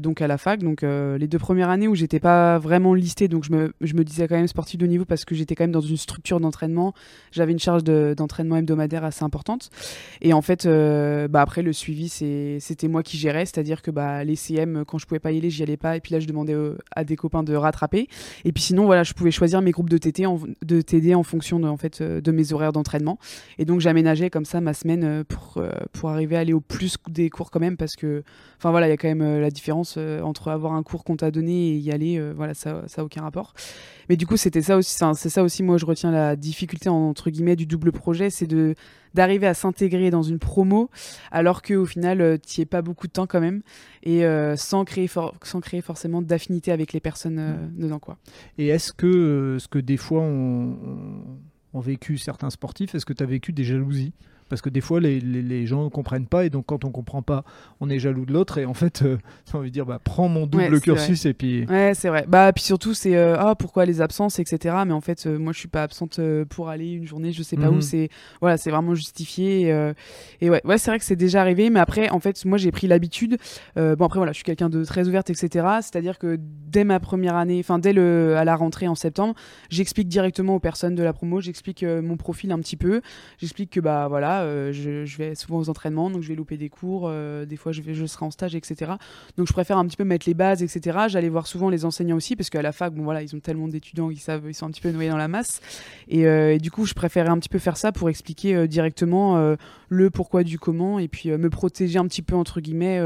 donc à la fac. Donc les deux premières années où j'étais pas vraiment listée donc je me, disais quand même sportif de niveau parce que j'étais quand même dans une structure d'entraînement, j'avais une charge d'entraînement hebdomadaire assez importante. Et en fait bah après le suivi c'était moi qui gérais, c'est-à-dire que bah les CM quand je pouvais pas y aller, j'y pas. Et puis là, je demandais euh, à des copains de rattraper. Et puis sinon, voilà, je pouvais choisir mes groupes de TT en, de TD en fonction de, en fait, euh, de mes horaires d'entraînement. Et donc, j'aménageais comme ça ma semaine euh, pour, pour arriver à aller au plus des cours quand même parce que, enfin voilà, il y a quand même la différence entre avoir un cours qu'on t'a donné et y aller. voilà, ça n'a aucun rapport. Mais du coup, c'était ça aussi, c'est ça aussi, moi, je retiens la difficulté, entre guillemets, du double projet, c'est de d'arriver à s'intégrer dans une promo alors qu'au final, euh, tu n'y es pas beaucoup de temps quand même et euh, sans, créer sans créer forcément d'affinité avec les personnes euh, dedans. Quoi. Et est-ce que ce que des fois ont on vécu certains sportifs, est-ce que tu as vécu des jalousies? Parce que des fois les, les, gens ne comprennent pas et donc quand on comprend pas on est jaloux de l'autre et en fait euh, j'ai envie de dire bah prends mon double cursus et puis ouais c'est vrai. Bah puis surtout c'est euh, ah pourquoi les absences etc mais en fait euh, moi je suis pas absente pour aller une journée je sais pas où. Mhm. c'est voilà c'est vraiment justifié et ouais. Ouais c'est vrai que c'est déjà arrivé mais après en fait moi j'ai pris l'habitude bon après voilà je suis quelqu'un de très ouverte etc c'est à dire que dès ma première année enfin dès le à la rentrée en septembre j'explique directement aux personnes de la promo j'explique mon profil un petit peu. J'explique que bah voilà euh, je, vais souvent aux entraînements, donc je vais louper des cours, euh, des fois je, vais, je serai en stage, etc. Donc je préfère un petit peu mettre les bases, etc. J'allais voir souvent les enseignants aussi, parce qu'à la fac, bon voilà, ils ont tellement d'étudiants qu'ils savent, ils sont un petit peu noyés dans la masse. Et, euh, du coup, je préférais un petit peu faire ça pour expliquer directement le pourquoi du comment, et puis me protéger un petit peu, entre guillemets,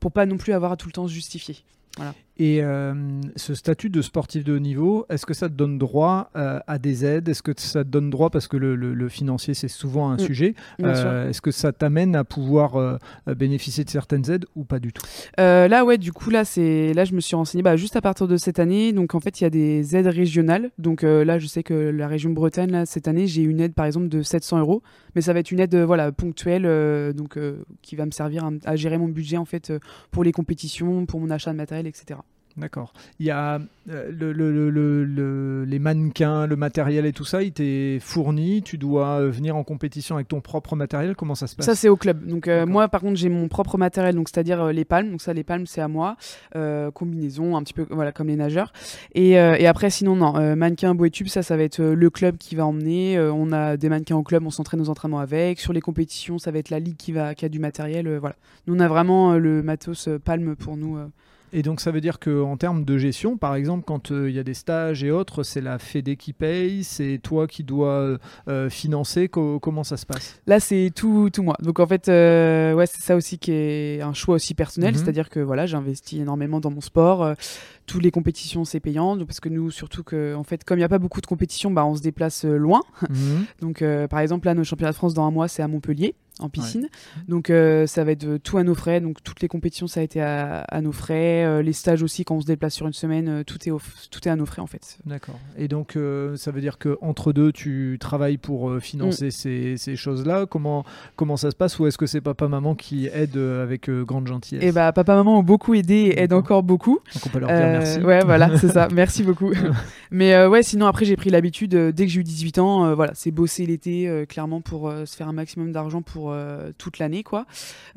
pour pas non plus avoir à tout le temps se justifier. Voilà. Et euh, ce statut de sportif de haut niveau, est-ce que ça te donne droit euh, à des aides? Est-ce que ça te donne droit, parce que le, financier c'est souvent un mm. sujet, euh, est-ce que ça t'amène à pouvoir bénéficier de certaines aides ou pas du tout? Là, ouais, du coup, là, c'est là je me suis renseigné bah, juste à partir de cette année. Donc en fait, il y a des aides régionales. Donc là, je sais que la région Bretagne, là, cette année, j'ai une aide par exemple de 700 euros, mais ça va être une aide voilà, ponctuelle, donc qui va me servir à, gérer mon budget en fait pour les compétitions, pour mon achat de matériel, etc. D'accord. Il y a euh, le, le, le, les mannequins, le matériel et tout ça, il t'est fourni. Tu dois euh, venir en compétition avec ton propre matériel. Comment ça se passe? Ça, c'est au club. Donc, euh, moi, par contre, j'ai mon propre matériel, donc c'est-à-dire les palmes. Donc, ça, les palmes, c'est à moi. combinaison, un petit peu voilà, comme les nageurs. Et, et après, sinon, non. mannequin, bois tube, ça, ça va être le club qui va emmener. on a des mannequins au club, on s'entraîne aux entraînements avec. Sur les compétitions, ça va être la ligue qui, va, qui a du matériel. voilà. Nous, on a vraiment le matos palme pour nous. Et donc ça veut dire qu'en termes de gestion, par exemple, quand euh, il y a des stages et autres, c'est la Fédé qui paye, c'est toi qui dois euh, financer, comment ça se passe? Là, c'est tout, tout moi. Donc en fait, euh, ouais, c'est ça aussi qui est un choix aussi personnel, mhm. c'est-à-dire que voilà, j'investis énormément dans mon sport. toutes les compétitions, c'est payant, parce que nous, surtout que, en fait, comme il n'y a pas beaucoup de compétitions, bah, on se déplace loin. Mhm. donc par exemple, là, nos championnats de France dans un mois, c'est à Montpellier en piscine. Donc euh, ça va être euh, tout à nos frais. Donc toutes les compétitions, ça a été à, nos frais. Euh, les stages aussi, quand on se déplace sur une semaine, tout, est tout est à nos frais en fait. D'accord. Et donc ça veut dire que entre deux, tu travailles pour financer mm. ces, choses-là. Comment, comment ça se passe Ou est-ce que c'est papa-maman qui aide avec grande gentillesse? Eh bah papa-maman ont beaucoup aidé et aident encore beaucoup. Donc on peut leur dire merci. Ouais, voilà, c'est ça. Merci beaucoup. Mais ouais, sinon après j'ai pris l'habitude, dès que j'ai eu 18 ans, voilà, c'est bosser l'été clairement pour se faire un maximum d'argent pour euh, toute l'année quoi.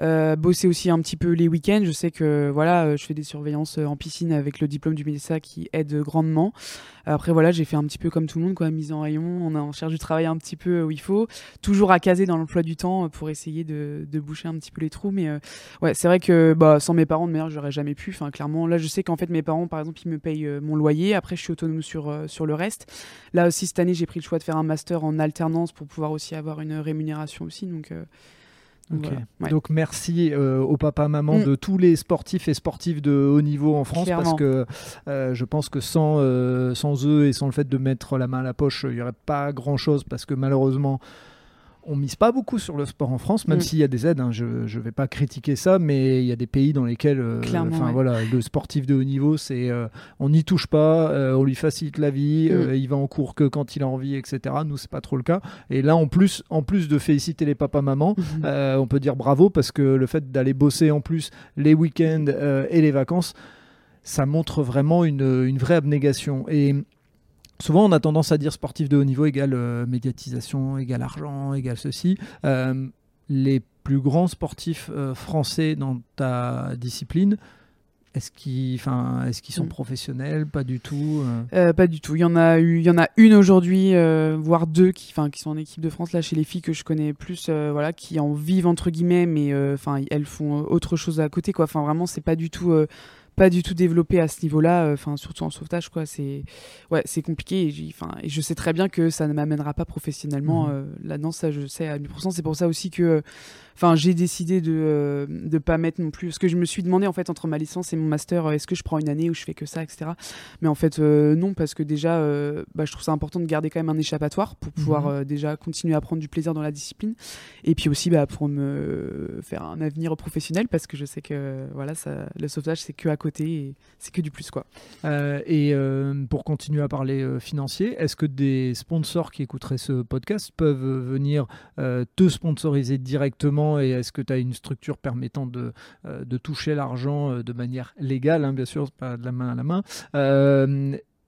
Euh, bosser aussi un petit peu les week-ends. Je sais que voilà, euh, je fais des surveillances en piscine avec le diplôme du médecin qui aide grandement. Après voilà, j'ai fait un petit peu comme tout le monde quoi, mise en rayon. On, a, cherche du travail un petit peu où il faut, toujours à caser dans l'emploi du temps pour essayer de, boucher un petit peu les trous. Mais ouais, c'est vrai que bah, sans mes parents de mère, j'aurais jamais pu. Enfin clairement, là je sais qu'en fait mes parents par exemple ils me payent mon loyer. Après je suis autonome sur sur le reste. Là aussi cette année j'ai pris le choix de faire un master en alternance pour pouvoir aussi avoir une rémunération aussi. Donc donc merci euh, au papa maman mm. de tous les sportifs et sportifs de haut niveau en France parce que euh, je pense que sans, euh, sans eux et sans le fait de mettre la main à la poche, il n'y aurait pas grand chose parce que malheureusement on mise pas beaucoup sur le sport en France, même mm. s'il y a des aides. Hein, je ne vais pas critiquer ça, mais il y a des pays dans lesquels, euh, voilà, le sportif de haut niveau, c'est euh, on n'y touche pas, euh, on lui facilite la vie, mm. il va en cours que quand il a envie, etc. Nous, c'est pas trop le cas. Et là, en plus, en plus de féliciter les papas mamans, mm-hmm. on peut dire bravo parce que le fait d'aller bosser en plus les week-ends et les vacances ça montre vraiment une, une vraie abnégation. Et Souvent, on a tendance à dire sportif de haut niveau égale euh, médiatisation, égale argent, égale ceci. Euh, les plus grands sportifs euh, français dans ta discipline, est-ce qu'ils, enfin, est-ce qu'ils sont mm. professionnels? Pas du tout. pas du tout. Il y en a eu, il y en a une aujourd'hui, voire deux qui, enfin, qui sont en équipe de France là chez les filles que je connais plus, voilà, qui en vivent entre guillemets, mais enfin, elles font autre chose à côté, quoi. Enfin, vraiment, c'est pas du tout pas du tout développé à ce niveau-là, euh, enfin surtout en sauvetage quoi. C'est ouais, c'est compliqué. Et, enfin, et je sais très bien que ça ne m'amènera pas professionnellement mmh. euh, là-dedans. Ça, je sais à 1000%. C'est pour ça aussi que Enfin, j'ai décidé de ne euh, pas mettre non plus. Ce que je me suis demandé en fait entre ma licence et mon master, euh, est-ce que je prends une année où je fais que ça, etc. Mais en fait, euh, non, parce que déjà, bah, je trouve ça important de garder quand même un échappatoire pour pouvoir mhm. déjà continuer à prendre du plaisir dans la discipline. Et puis aussi bah, pour me faire un avenir professionnel, parce que je sais que voilà, ça, le sauvetage, c'est que à côté et c'est que du plus. quoi. et pour continuer à parler financier, est-ce que des sponsors qui écouteraient ce podcast peuvent venir te sponsoriser directement et est-ce que tu as une structure permettant de, euh, toucher l'argent euh, de manière légale, hein, bien sûr, pas de la main à la main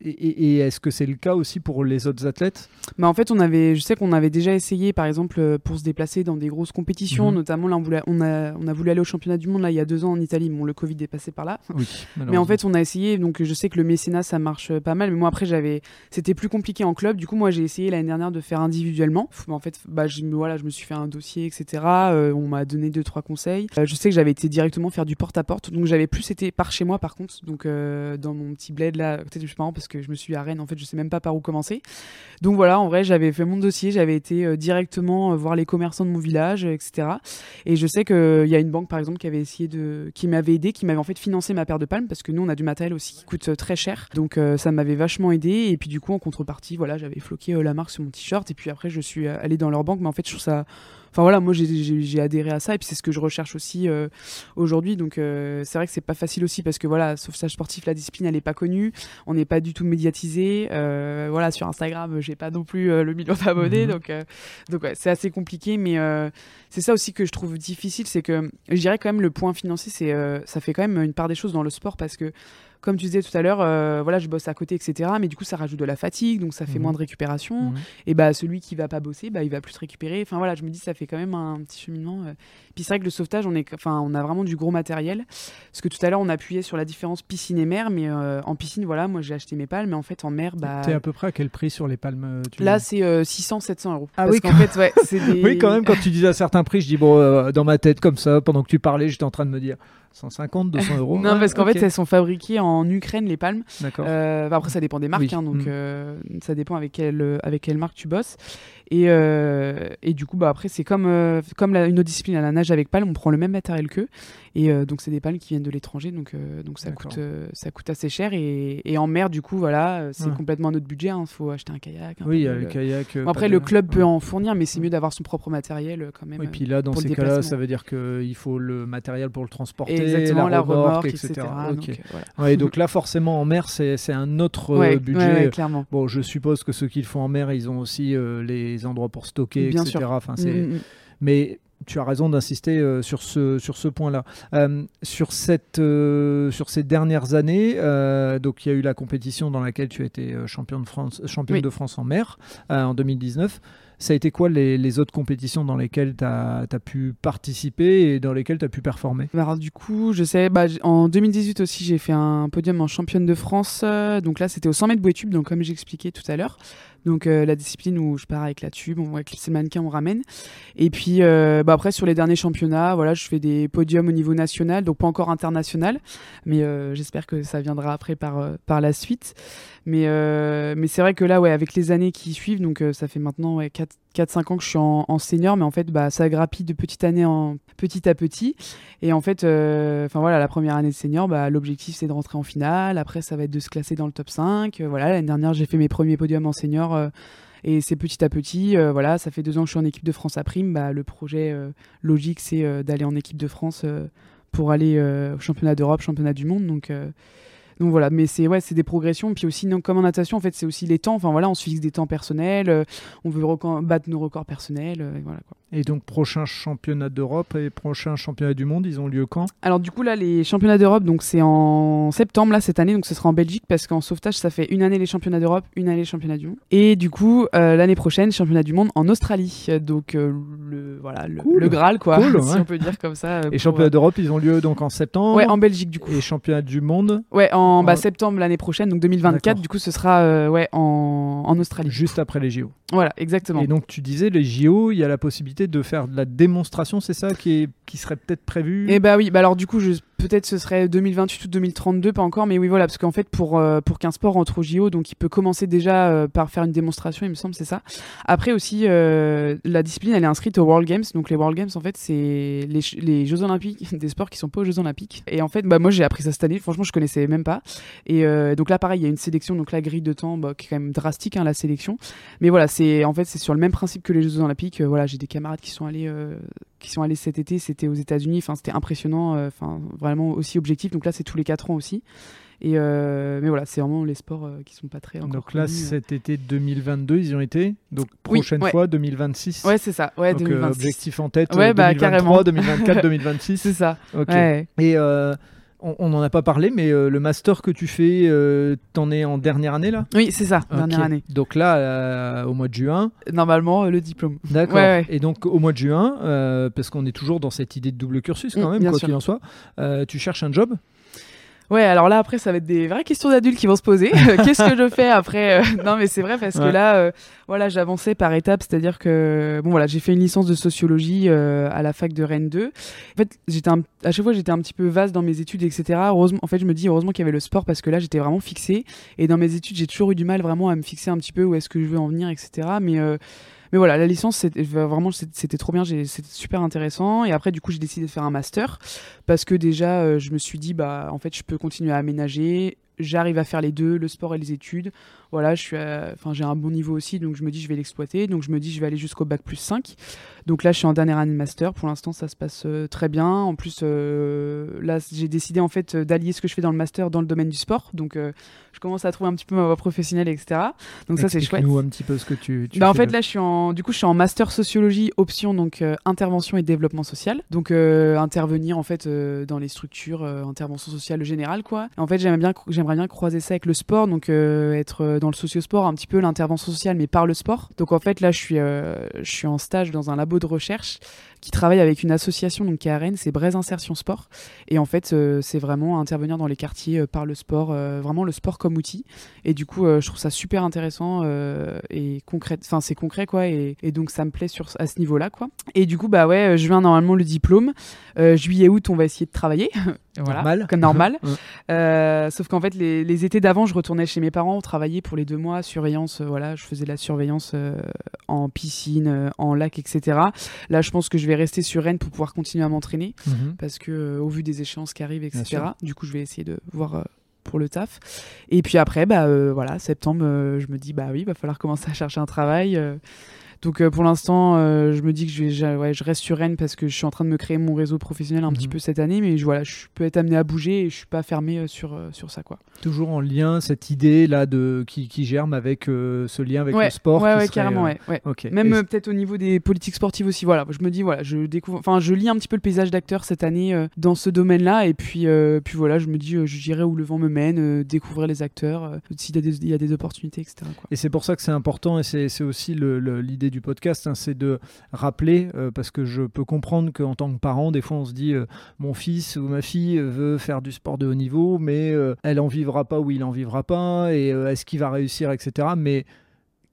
euh, et, est-ce que c'est le cas aussi pour les autres athlètes? Bah En fait, on avait, je sais qu'on avait déjà essayé, par exemple, euh, pour se déplacer dans des grosses compétitions, mhm. notamment là, on, voulait, on, a, on a voulu aller au championnat du monde là, il y a deux ans en Italie. Bon, le Covid est passé par là. mais en fait, on a essayé, donc je sais que le mécénat, ça marche pas mal. Mais moi, après, j'avais, c'était plus compliqué en club. Du coup, moi, j'ai essayé l'année dernière de faire individuellement. En fait, bah, je, voilà, je me suis fait un dossier, etc. Euh, on m'a donné deux, trois conseils. Euh, je sais que j'avais été directement faire du porte-à-porte. donc, j'avais plus été par chez moi, par contre. Donc, dans mon petit bled là, peut-être je parce que je me suis à Rennes, en fait, je sais même pas par où commencer. Donc voilà, en vrai, j'avais fait mon dossier, j'avais été euh, directement euh, voir les commerçants de mon village, etc. Et je sais qu'il y a une banque, par exemple, qui avait essayé de, qui m'avait aidé, qui m'avait en fait financé ma paire de palmes, parce que nous, on a du matériel aussi qui coûte euh, très cher. Donc ça m'avait vachement aidé. Et puis du coup, en contrepartie, voilà, j'avais floqué la marque sur mon t-shirt. Et puis après, je suis allé dans leur banque. Mais en fait, je trouve ça Enfin voilà, moi j'ai adhéré à ça et puis c'est ce que je recherche aussi euh, aujourd'hui. Donc euh, c'est vrai que c'est pas facile aussi parce que voilà, sauvetage sportif, la discipline elle est pas connue, on n'est pas du tout médiatisé. Euh, voilà, sur Instagram, j'ai pas non plus le million d'abonnés, mhm. donc donc ouais, c'est assez compliqué. Mais c'est ça aussi que je trouve difficile, c'est que je dirais quand même le point financier, c'est ça fait quand même une part des choses dans le sport parce que comme tu disais tout à l'heure, euh, voilà, je bosse à côté, etc. Mais du coup, ça rajoute de la fatigue, donc ça fait mhm. moins de récupération. Mhm. Et bah, celui qui va pas bosser, bah, il va plus se récupérer. Enfin voilà, je me dis, ça fait quand même un petit cheminement. Euh. Puis c'est vrai que le sauvetage, on, est, enfin, on a vraiment du gros matériel. Parce que tout à l'heure, on appuyait sur la différence piscine et mer, mais euh, en piscine, voilà, moi j'ai acheté mes palmes, mais en fait, en mer, bah. T'es à peu près à quel prix sur les palmes Là, c'est 600-700 euros. Ah oui, fait, ouais, oui, quand même, quand tu disais à certains prix, je dis, bon, dans ma tête, comme ça, pendant que tu parlais, j'étais en train de me dire 150, 200 euros. non, parce qu'en fait, elles sont fabriquées en Ukraine, les palmes. D'accord. Euh, après, ça dépend des marques, hein, donc mm. euh, ça dépend avec quelle, avec quelle marque tu bosses. Et, euh, et du coup, bah, après, c'est comme, comme la, une autre discipline à la nage avec palme, on prend le même matériel qu'eux. Et euh, donc, c'est des palmes qui viennent de l'étranger, donc, donc ça, coûte, ça coûte assez cher. Et, et, en mer, du coup, voilà, c'est complètement notre budget. Il hein. faut acheter un kayak. oui, le kayak. après, le club peut en fournir, mais c'est mieux d'avoir son propre matériel quand même. Et puis là, dans ces cas-là, ça veut dire qu'il faut le matériel pour le transporter, Exactement, la, remorque, etc. Donc, ouais, donc là, forcément, en mer, c'est un autre budget. clairement. Bon, je suppose que ceux qui le font en mer, ils ont aussi les endroits pour stocker, Bien etc. Sûr. Enfin, c'est... Mm, mm, mm. Mais tu as raison d'insister euh, sur ce, sur ce point-là. Euh, sur, cette, euh, sur ces dernières années, donc il y a eu la compétition dans laquelle tu as été champion de France, championne de France en mer en 2019. Ça a été quoi les, autres compétitions dans lesquelles tu as, pu participer et dans lesquelles tu as pu performer? Bah, Alors, Du coup, je sais, bah, en 2018 aussi, j'ai fait un podium en championne de France. donc là, c'était au 100 mètres bouée tube, donc comme j'expliquais tout à l'heure. Donc euh, la discipline où je pars avec la tube, on va clipser le mannequin, on ramène. Et puis euh, bah, après sur les derniers championnats, voilà, je fais des podiums au niveau national, donc pas encore international, mais euh, j'espère que ça viendra après par, par la suite. Mais, mais c'est vrai que là, ouais, avec les années qui suivent, donc ça fait maintenant ouais, 4-5 ans que je suis en, senior, mais en fait, bah, ça grappille de petite année en petit à petit. Et en fait, enfin voilà, la première année de senior, bah, l'objectif c'est de rentrer en finale. Après, ça va être de se classer dans le top 5. voilà, l'année dernière, j'ai fait mes premiers podiums en senior euh, et c'est petit à petit, euh, voilà, ça fait deux ans que je suis en équipe de France à prime. Bah, le projet euh, logique, c'est d'aller en équipe de France pour aller au championnat d'Europe, championnat du monde. Donc, Donc voilà, mais c'est ouais, c'est des progressions. Puis aussi, non, comme en natation, en fait, c'est aussi les temps. Enfin voilà, on se fixe des temps personnels, euh, on veut battre nos records personnels. Euh, et voilà quoi. Et donc, prochain championnat d'Europe et prochain championnat du monde, ils ont lieu quand? Alors, du coup, là, les championnats d'Europe, donc c'est en septembre, là, cette année, donc ce sera en Belgique, parce qu'en sauvetage, ça fait une année les championnats d'Europe, une année les championnats du monde. Et du coup, euh, l'année prochaine, championnat du monde en Australie. Donc, le, voilà, le, Graal, quoi, si on peut dire comme ça. et championnats d'Europe, ils ont lieu donc en septembre Ouais, en Belgique, du coup. Et championnat du monde? Ouais, en, Bah, septembre l'année prochaine, donc 2024, du coup, ce sera euh, ouais, en, en Australie. Juste après les JO. Voilà, exactement. Et donc, tu disais, les JO, il y a la possibilité de faire de la démonstration, c'est ça qui, est, qui serait peut-être prévu? Eh bah oui, bah alors du coup, je, peut-être ce serait 2028 ou 2032, pas encore, mais oui, voilà, parce qu'en fait, pour, euh, pour qu'un sport entre au JO, donc il peut commencer déjà euh, par faire une démonstration, il me semble, c'est ça. Après aussi, euh, la discipline, elle est inscrite aux World Games, donc les World Games, en fait, c'est les, Jeux Olympiques, des sports qui sont pas aux Jeux Olympiques. Et en fait, bah, moi, j'ai appris ça cette année, franchement, je connaissais même pas. Et donc là, pareil, il y a une sélection, donc la grille de temps, bah, qui est quand même drastique, hein, la sélection. Mais voilà, c'est en fait, c'est sur le même principe que les Jeux Olympiques. voilà, j'ai des camarades qui sont allés qui sont allés cet été, c'était aux États-Unis. Enfin, c'était impressionnant. Euh, enfin, vraiment aussi objectif. Donc là, c'est tous les 4 ans aussi. Et euh, mais voilà, c'est vraiment les sports euh, qui sont pas très. Donc là, cet été 2022, ils y ont été. Donc prochaine fois, 2026. Ouais, c'est ça. Ouais, Donc, objectif en tête. Ouais, 2023, bah, carrément. 2024, 2026. c'est ça. Ok. Et on n'en a pas parlé, mais euh, le master que tu fais, euh, t'en es en dernière année là? Oui, c'est ça, dernière année. Donc là, euh, au mois de juin. Normalement, le diplôme. D'accord. Et donc au mois de juin, parce qu'on est toujours dans cette idée de double cursus quand mm, même, quoi qu'il en soit, tu cherches un job? Ouais, alors là après ça va être des vraies questions d'adultes qui vont se poser. Qu'est-ce que je fais après Non, mais c'est vrai parce que là, voilà, j'avançais par étapes, c'est-à-dire que bon voilà, j'ai fait une licence de sociologie à la fac de Rennes 2. En fait, j'étais à chaque fois j'étais un petit peu vaste dans mes études, etc. Heureusement, en fait, je me dis heureusement qu'il y avait le sport parce que là j'étais vraiment fixée. Et dans mes études, j'ai toujours eu du mal vraiment à me fixer un petit peu où est-ce que je veux en venir, etc. Mais mais voilà, la licence, c'était vraiment, c'était trop bien, c'était super intéressant. Et après, du coup, j'ai décidé de faire un master parce que déjà, euh, je me suis dit, bah, en fait, je peux continuer à aménager. J'arrive à faire les deux, le sport et les études voilà, je suis, enfin, j'ai un bon niveau aussi, donc je me dis je vais l'exploiter. Donc je me dis je vais aller jusqu'au bac plus 5. Donc là, je suis en dernière année de master. Pour l'instant, ça se passe euh, très bien. En plus, euh, là, j'ai décidé en fait d'allier ce que je fais dans le master dans le domaine du sport. Donc euh, je commence à trouver un petit peu ma voie professionnelle, etc. Donc ça, c'est chouette. nous un petit peu ce que tu. bah, en fait, là, je suis en, du coup, je suis en master sociologie option donc intervention et développement social. Donc intervenir en fait dans les structures intervention sociale générale, quoi. en fait, j'aimerais bien, j'aimerais bien croiser ça avec le sport, donc être dans le sociosport, un petit peu l'intervention sociale, mais par le sport. Donc en fait, là, je suis, euh, je suis en stage dans un labo de recherche qui travaille avec une association donc, qui est à Rennes, c'est Braise Insertion Sport. Et en fait, euh, c'est vraiment intervenir dans les quartiers euh, par le sport, vraiment le sport comme outil. Et du coup, je trouve ça super intéressant et concret. Enfin, c'est concret, quoi. Et, donc, ça me plaît sur, à ce niveau-là, quoi. Et du coup, bah ouais, je viens normalement le diplôme. Juillet-août, on va essayer de travailler. voilà, normal. Comme normal. sauf qu'en fait, les, les étés d'avant, je retournais chez mes parents, travailler pour les deux mois, surveillance, voilà, je faisais de la surveillance en piscine, en lac, etc. Là, je pense que je vais rester sur Rennes pour pouvoir continuer à m'entraîner mhm. parce que euh, au vu des échéances qui arrivent, etc. Du coup, je vais essayer de voir euh, pour le taf. Et puis après, bah euh, voilà, septembre, je me dis bah oui, va falloir commencer à chercher un travail. Donc euh, pour l'instant, euh, je me dis que je, vais, ouais, je reste sur Rennes parce que je suis en train de me créer mon réseau professionnel un petit mhm. peu cette année, mais je, voilà, je peux être amené à bouger et je suis pas fermé euh, sur, sur ça. Quoi. Toujours en lien, cette idée là de, qui, qui germe avec ce lien avec le sport. Ouais, ouais carrément, ouais. Même peut-être au niveau des politiques sportives aussi. Voilà, je me dis, voilà, je découvre, enfin, je lis un petit peu le paysage d'acteurs cette année dans ce domaine-là et puis, puis voilà, je me dis, je j'irai où le vent me mène, découvrir les acteurs, s'il y, y a des opportunités, etc. Et c'est pour ça que c'est important et c'est aussi l'idée du podcast, hein, c'est de rappeler, euh, parce que je peux comprendre qu'en tant que parent, des fois on se dit euh, mon fils ou ma fille veut faire du sport de haut niveau, mais euh, elle en vivra pas ou il en vivra pas, et est-ce qu'il va réussir, etc. Mais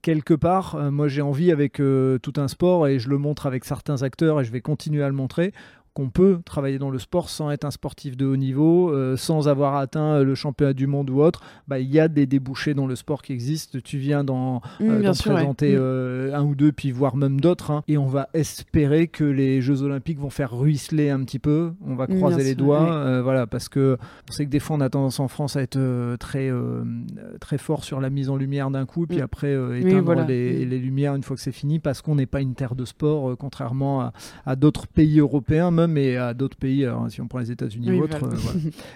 quelque part, moi j'ai envie avec tout un sport, et je le montre avec certains acteurs, et je vais continuer à le montrer, qu'on peut travailler dans le sport sans être un sportif de haut niveau, euh, sans avoir atteint le championnat du monde ou autre, bah, il y a des débouchés dans le sport qui existent. Tu viens d'en mmh, euh, présenter mmh. euh, un ou deux, puis voire même d'autres. Hein. et on va espérer que les Jeux Olympiques vont faire ruisseler un petit peu. On va mmh, croiser les doigts. voilà, parce que on sait que des fois, on a tendance en France à être très, très fort sur la mise en lumière d'un coup, puis après éteindre les, lumières une fois que c'est fini, parce qu'on n'est pas une terre de sport, contrairement à, à d'autres pays européens. Même mais à d'autres pays, si on prend les États-Unis ou autres.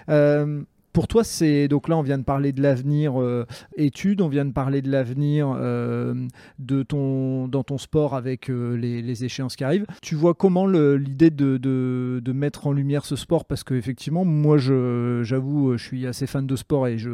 Euh, pour toi, c'est donc là, on vient de parler de l'avenir euh, études, on vient de parler de l'avenir euh, de ton dans ton sport avec euh, les, échéances qui arrivent. Tu vois comment l'idée de, de, mettre en lumière ce sport? Parce que effectivement, moi, j'avoue, je, suis assez fan de sport et je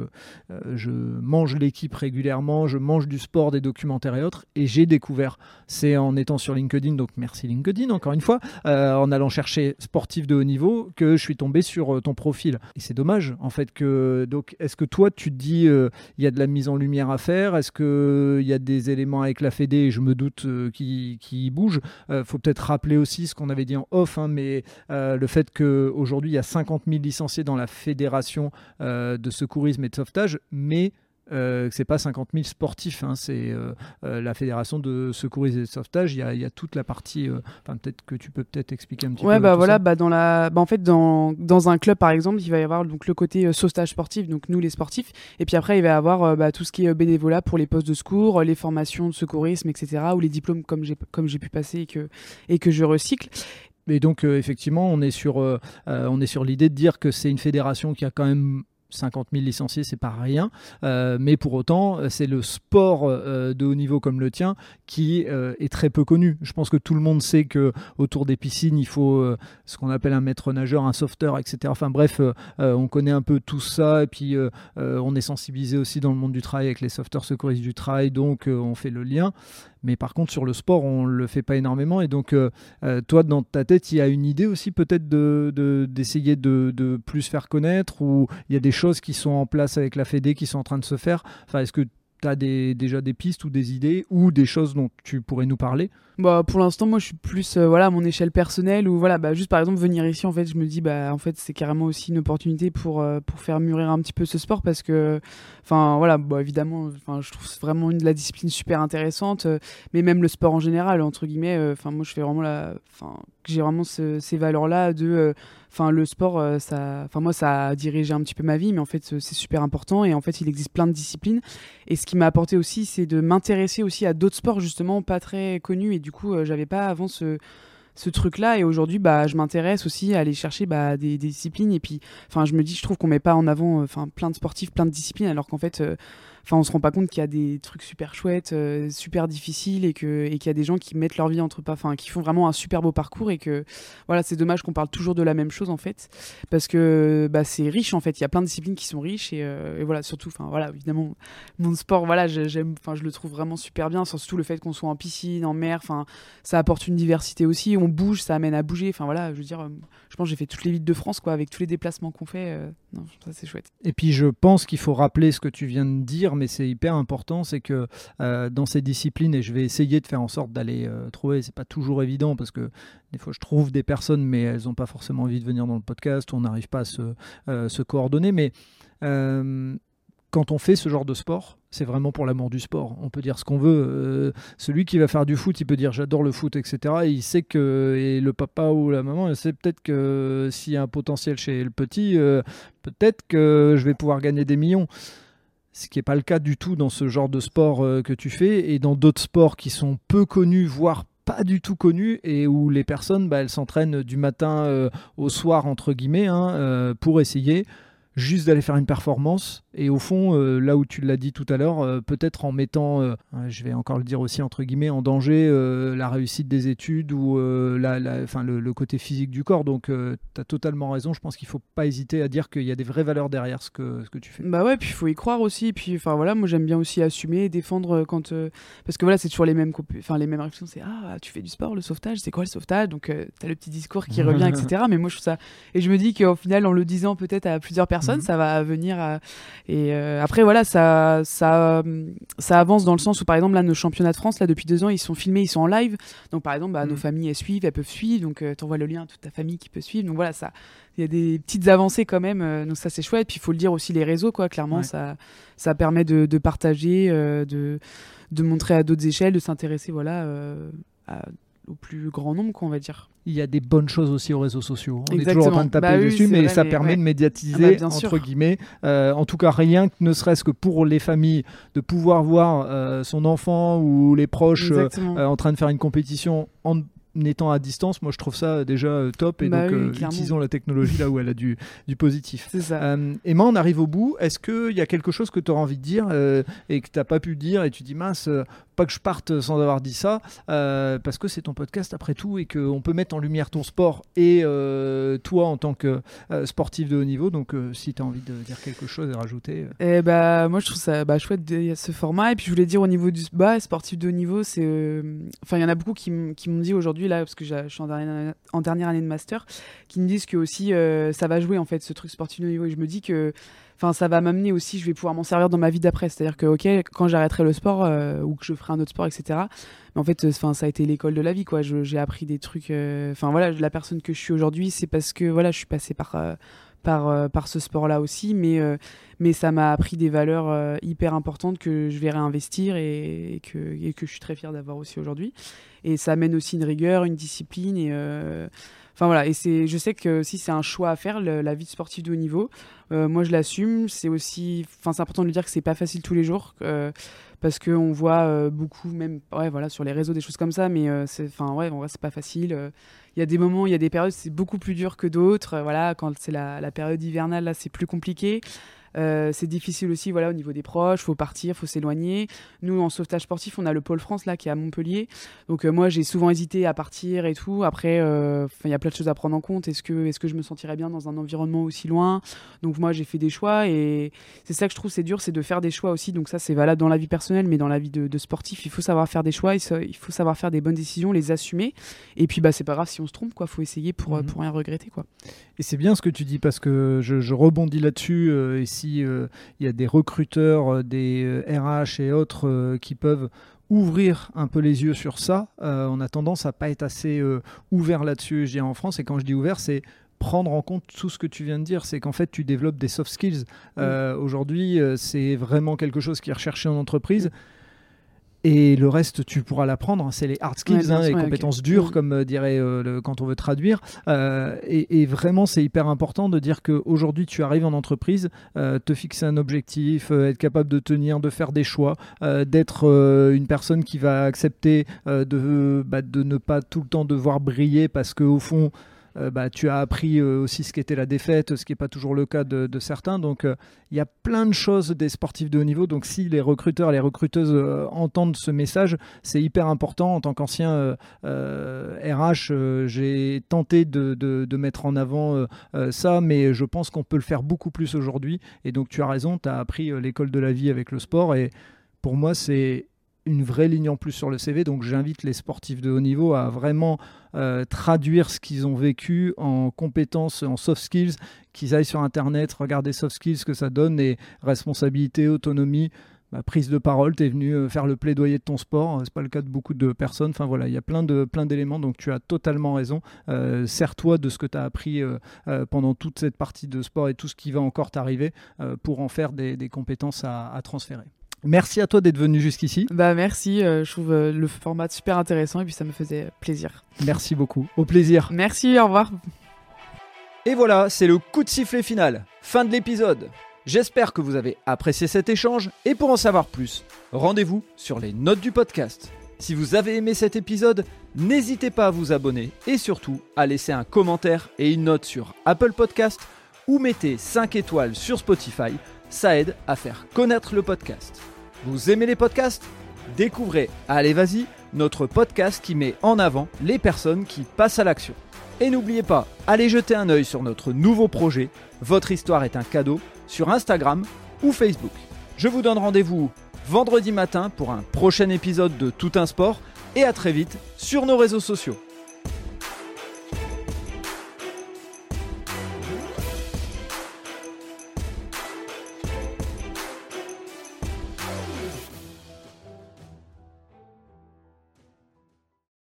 je mange l'équipe régulièrement, je mange du sport, des documentaires et autres, et j'ai découvert, c'est en étant sur LinkedIn, donc merci LinkedIn encore une fois, en allant chercher sportif de haut niveau, que je suis tombé sur ton profil. Et c'est dommage en fait donc est-ce que toi tu te dis euh, il y a de la mise en lumière à faire? Est-ce que il y a des éléments avec la Fédé Je me doute euh, qui, qui bougent? Euh, faut peut-être rappeler aussi ce qu'on avait dit en off, hein, mais le fait qu'aujourd'hui il y a 50 000 licenciés dans la fédération de secourisme et de sauvetage, mais euh, c'est pas 50 000 sportifs, hein, c'est euh, euh, la fédération de secourisme et de sauvetage. Il y a, toute la partie. Euh, enfin, peut-être que tu peux peut-être expliquer un petit ouais, peu. bah voilà, bah dans la, bah en fait dans, dans un club par exemple, il va y avoir donc le côté sauvetage sportif, donc nous les sportifs, et puis après il va y avoir bah, tout ce qui est bénévolat pour les postes de secours, les formations de secourisme, etc. ou les diplômes comme j'ai comme j'ai pu passer et que et que je recycle. Et donc effectivement, on est sur on est sur l'idée de dire que c'est une fédération qui a quand même 50 000 licenciés, c'est pas rien. Euh, mais pour autant, c'est le sport euh, de haut niveau comme le tien qui euh, est très peu connu. Je pense que tout le monde sait que autour des piscines, il faut ce qu'on appelle un maître nageur, un sauveteur, etc. Enfin bref, on connaît un peu tout ça. Et puis, on est sensibilisé aussi dans le monde du travail avec les sauveteurs secouristes du travail. Donc, on fait le lien. Mais par contre, sur le sport, on le fait pas énormément. Et donc, euh, euh, toi, dans ta tête, il y a une idée aussi peut-être d'essayer de, de, plus faire connaître ou il y a des choses qui sont en place avec la Fédé qui sont en train de se faire? Enfin, est-ce que tu as des, déjà des pistes ou des idées ou des choses dont tu pourrais nous parler? Bah, pour l'instant, moi, je suis plus euh, voilà, à mon échelle personnelle ou voilà, bah, juste par exemple venir ici, en fait, je me dis bah en fait c'est carrément aussi une opportunité pour euh, faire mûrir un petit peu ce sport parce que enfin voilà, bah, évidemment, je trouve vraiment une de la discipline super intéressante, euh, mais même le sport en général entre guillemets, enfin moi je fais vraiment la, j'ai vraiment ces valeurs là de enfin le sport ça enfin moi ça a dirigé un petit peu ma vie mais en fait c'est super important et en fait il existe plein de disciplines et ce qui m'a apporté aussi c'est de m'intéresser aussi à d'autres sports justement pas très connus et du coup, euh, j'avais pas avant ce, ce truc-là. Et aujourd'hui, bah, je m'intéresse aussi à aller chercher bah, des, disciplines. Et puis, enfin, je me dis, je trouve qu'on met pas en avant, euh, enfin, plein de sportifs, plein de disciplines, alors qu'en fait, euh, enfin on se rend pas compte qu'il y a des trucs super chouettes, euh, super difficiles et que et qu'il y a des gens qui mettent leur vie entre pas, enfin qui font vraiment un super beau parcours et que voilà c'est dommage qu'on parle toujours de la même chose en fait. Parce que bah, c'est riche en fait, il y a plein de disciplines qui sont riches et, euh, voilà surtout, enfin voilà évidemment mon sport voilà j'aime, enfin je le trouve vraiment super bien, surtout le fait qu'on soit en piscine, en mer, enfin ça apporte une diversité aussi, on bouge, ça amène à bouger, enfin voilà je veux dire, euh, je pense j'ai fait toutes les villes de France quoi avec tous les déplacements qu'on fait, non ça c'est chouette. Et puis je pense qu'il faut rappeler ce que tu viens de dire mais c'est hyper important, c'est que euh, dans ces disciplines, et je vais essayer de faire en sorte d'aller euh, trouver, c'est pas toujours évident parce que des fois je trouve des personnes, mais elles n'ont pas forcément envie de venir dans le podcast, on n'arrive pas à se, euh, se, coordonner, mais quand on fait ce genre de sport, c'est vraiment pour l'amour du sport. On peut dire ce qu'on veut. celui qui va faire du foot, il peut dire j'adore le foot, etc. Et il sait que, et le papa ou la maman, il sait peut-être que s'il y a un potentiel chez le petit, peut-être que je vais pouvoir gagner des millions ce qui n'est pas le cas du tout dans ce genre de sport euh, que tu fais et dans d'autres sports qui sont peu connus, voire pas du tout connus et où les personnes bah, elles s'entraînent du matin euh, au soir entre guillemets hein, euh, pour essayer juste d'aller faire une performance. Et au fond, euh, là où tu l'as dit tout à l'heure, euh, peut-être en mettant, euh, je vais encore le dire aussi entre guillemets, en danger la réussite des études ou la, le, côté physique du corps. Donc tu as totalement raison. Je pense qu'il ne faut pas hésiter à dire qu'il y a des vraies valeurs derrière ce que, ce que tu fais. Bah ouais, puis il faut y croire aussi. Puis enfin voilà, moi j'aime bien aussi assumer, défendre quand. parce que voilà, c'est toujours les mêmes, enfin, les mêmes réactions. C'est Ah, tu fais du sport, le sauvetage, c'est quoi le sauvetage? Donc tu as le petit discours qui revient, etc. Mais moi je trouve ça. Et je me dis qu'au final, en le disant peut-être à plusieurs personnes, Mhm. ça va venir. Et euh, après, voilà, ça, ça, ça avance dans le sens où, par exemple, là, nos championnats de France, là, depuis deux ans, ils sont filmés, ils sont en live. Donc, par exemple, bah, nos mhm. familles, elles suivent, elles peuvent suivre. Donc, euh, tu envoies le lien à toute ta famille qui peut suivre. Donc, voilà, ça. Il y a des petites avancées quand même, euh, donc ça c'est chouette. Puis il faut le dire aussi les réseaux, quoi. Clairement, ça, ça permet de, de partager, de, de montrer à d'autres échelles, de s'intéresser, voilà, à au plus grand nombre, quoi, on va dire. Il y a des bonnes choses aussi aux réseaux sociaux. On est toujours en train de taper bah dessus, mais ça permet de médiatiser, ah bah, entre guillemets. Euh, en tout cas, rien que ne serait-ce que pour les familles, de pouvoir voir euh, son enfant ou les proches euh, en train de faire une compétition en étant à distance, moi je trouve ça déjà top et Bah donc oui, euh, utilisons la technologie là où elle a du, du positif. Ça. Euh, Emma, on arrive au bout. Est-ce qu'il y a quelque chose que tu auras envie de dire euh, et que tu n'as pas pu dire et tu dis mince, pas que je parte sans avoir dit ça, euh, parce que c'est ton podcast après tout et qu'on peut mettre en lumière ton sport et euh, toi en tant que euh, sportif de haut niveau. Donc si tu as envie de dire quelque chose et rajouter. Et bah, moi, je trouve ça bah, chouette, de- ce format. Et puis, je voulais dire au niveau du bah, sportif de haut niveau, c'est. Enfin, il y en a beaucoup qui, m'ont dit aujourd'hui, là, parce que je suis en dernière, en dernière année de master, qui me disent que aussi ça va jouer, en fait, ce truc sportif de haut niveau. Et je me dis que. Enfin, ça va m'amener aussi, je vais pouvoir m'en servir dans ma vie d'après. C'est-à-dire que, ok, quand j'arrêterai le sport euh, ou que je ferai un autre sport, etc. Mais en fait, euh, enfin, ça a été l'école de la vie, quoi. J'ai appris des trucs. euh, Enfin, voilà, la personne que je suis aujourd'hui, c'est parce que, voilà, je suis passée par, par, par ce sport-là aussi. Mais, mais ça m'a appris des valeurs hyper importantes que je vais réinvestir et, que, que je suis très fière d'avoir aussi aujourd'hui. Et ça amène aussi une rigueur, une discipline. Enfin voilà, et c'est, je sais que si c'est un choix à faire, la vie de sportif de haut niveau, euh, moi je l'assume. C'est aussi, enfin c'est important de dire que c'est pas facile tous les jours, euh, parce que on voit euh, beaucoup, même ouais voilà sur les réseaux des choses comme ça, mais c'est, enfin ouais, c'est pas facile. Il y a des moments, il y a des périodes, c'est beaucoup plus dur que d'autres. voilà, quand c'est la, la période hivernale là, c'est plus compliqué. Euh, c'est difficile aussi voilà au niveau des proches, faut partir, faut s'éloigner. Nous en sauvetage sportif, on a le pôle France là qui est à Montpellier. Donc euh, moi j'ai souvent hésité à partir et tout. Après euh, il y a plein de choses à prendre en compte. Est-ce que est-ce que je me sentirais bien dans un environnement aussi loin? Donc moi j'ai fait des choix et c'est ça que je trouve c'est dur, c'est de faire des choix aussi. Donc ça c'est valable dans la vie personnelle mais dans la vie de, de sportif, il faut savoir faire des choix, il faut savoir faire des bonnes décisions, les assumer. Et puis bah c'est pas grave si on se trompe quoi, faut essayer pour Mhm. pour rien regretter quoi. Et c'est bien ce que tu dis parce que je, je rebondis là-dessus. euh, et si euh, il y a des recruteurs, euh, des euh, RH et autres euh, qui peuvent ouvrir un peu les yeux sur ça, euh, on a tendance à pas être assez euh, ouvert là-dessus. Je dirais en France, et quand je dis ouvert, c'est prendre en compte tout ce que tu viens de dire, c'est qu'en fait tu développes des soft skills. Euh, Aujourd'hui, euh, c'est vraiment quelque chose qui est recherché en entreprise. Et le reste, tu pourras l'apprendre. C'est les hard skills, Ouais, hein, les ouais, compétences dures, Mm. comme euh, dirait euh, le- quand on veut traduire. Euh, et, et vraiment, c'est hyper important de dire qu'aujourd'hui, tu arrives en entreprise, te fixer un objectif, être capable de tenir, de faire des choix, d'être une personne qui va accepter de, bah, de ne pas tout le temps devoir briller parce qu'au fond, euh, bah, tu as appris euh, aussi ce qu'était la défaite, ce qui n'est pas toujours le cas de, certains. Donc, euh, il y a plein de choses des sportifs de haut niveau. Donc, si les recruteurs, les recruteuses entendent ce message, c'est hyper important. En tant qu'ancien RH, j'ai tenté de, de- mettre en avant ça, mais je pense qu'on peut le faire beaucoup plus aujourd'hui. Et donc, tu as raison, tu as appris l'école de la vie avec le sport. Et pour moi, c'est une vraie ligne en plus sur le CV. Donc, j'invite les sportifs de haut niveau à vraiment euh, traduire ce qu'ils ont vécu en compétences, en soft skills, qu'ils aillent sur Internet, regarder soft skills, que ça donne, et responsabilité, autonomie, bah, prise de parole, tu es venu euh, faire le plaidoyer de ton sport, c'est pas le cas de beaucoup de personnes, enfin voilà, il y a plein plein d'éléments, donc tu as totalement raison, Euh, sers-toi de ce que tu as appris euh, euh, pendant toute cette partie de sport et tout ce qui va encore t'arriver euh, pour en faire des, compétences à transférer. Merci à toi d'être venu jusqu'ici, Bah merci, euh, je trouve euh, le format super intéressant et puis ça me faisait plaisir. merci beaucoup, au plaisir. Merci, au revoir. Et voilà, c'est le coup de sifflet final. Fin de l'épisode. J'espère que vous avez apprécié cet échange et pour en savoir plus, rendez-vous sur les notes du podcast. Si vous avez aimé cet épisode, n'hésitez pas à vous abonner et surtout à laisser un commentaire et une note sur Apple Podcast ou mettez 5 étoiles sur Spotify, ça aide à faire connaître le podcast. Vous aimez les podcasts? Découvrez Allez Vas-y, notre podcast qui met en avant les personnes qui passent à l'action. Et n'oubliez pas, allez jeter un œil sur notre nouveau projet, Votre histoire est un cadeau, sur Instagram ou Facebook. Je vous donne rendez-vous vendredi matin pour un prochain épisode de Tout un sport et à très vite sur nos réseaux sociaux.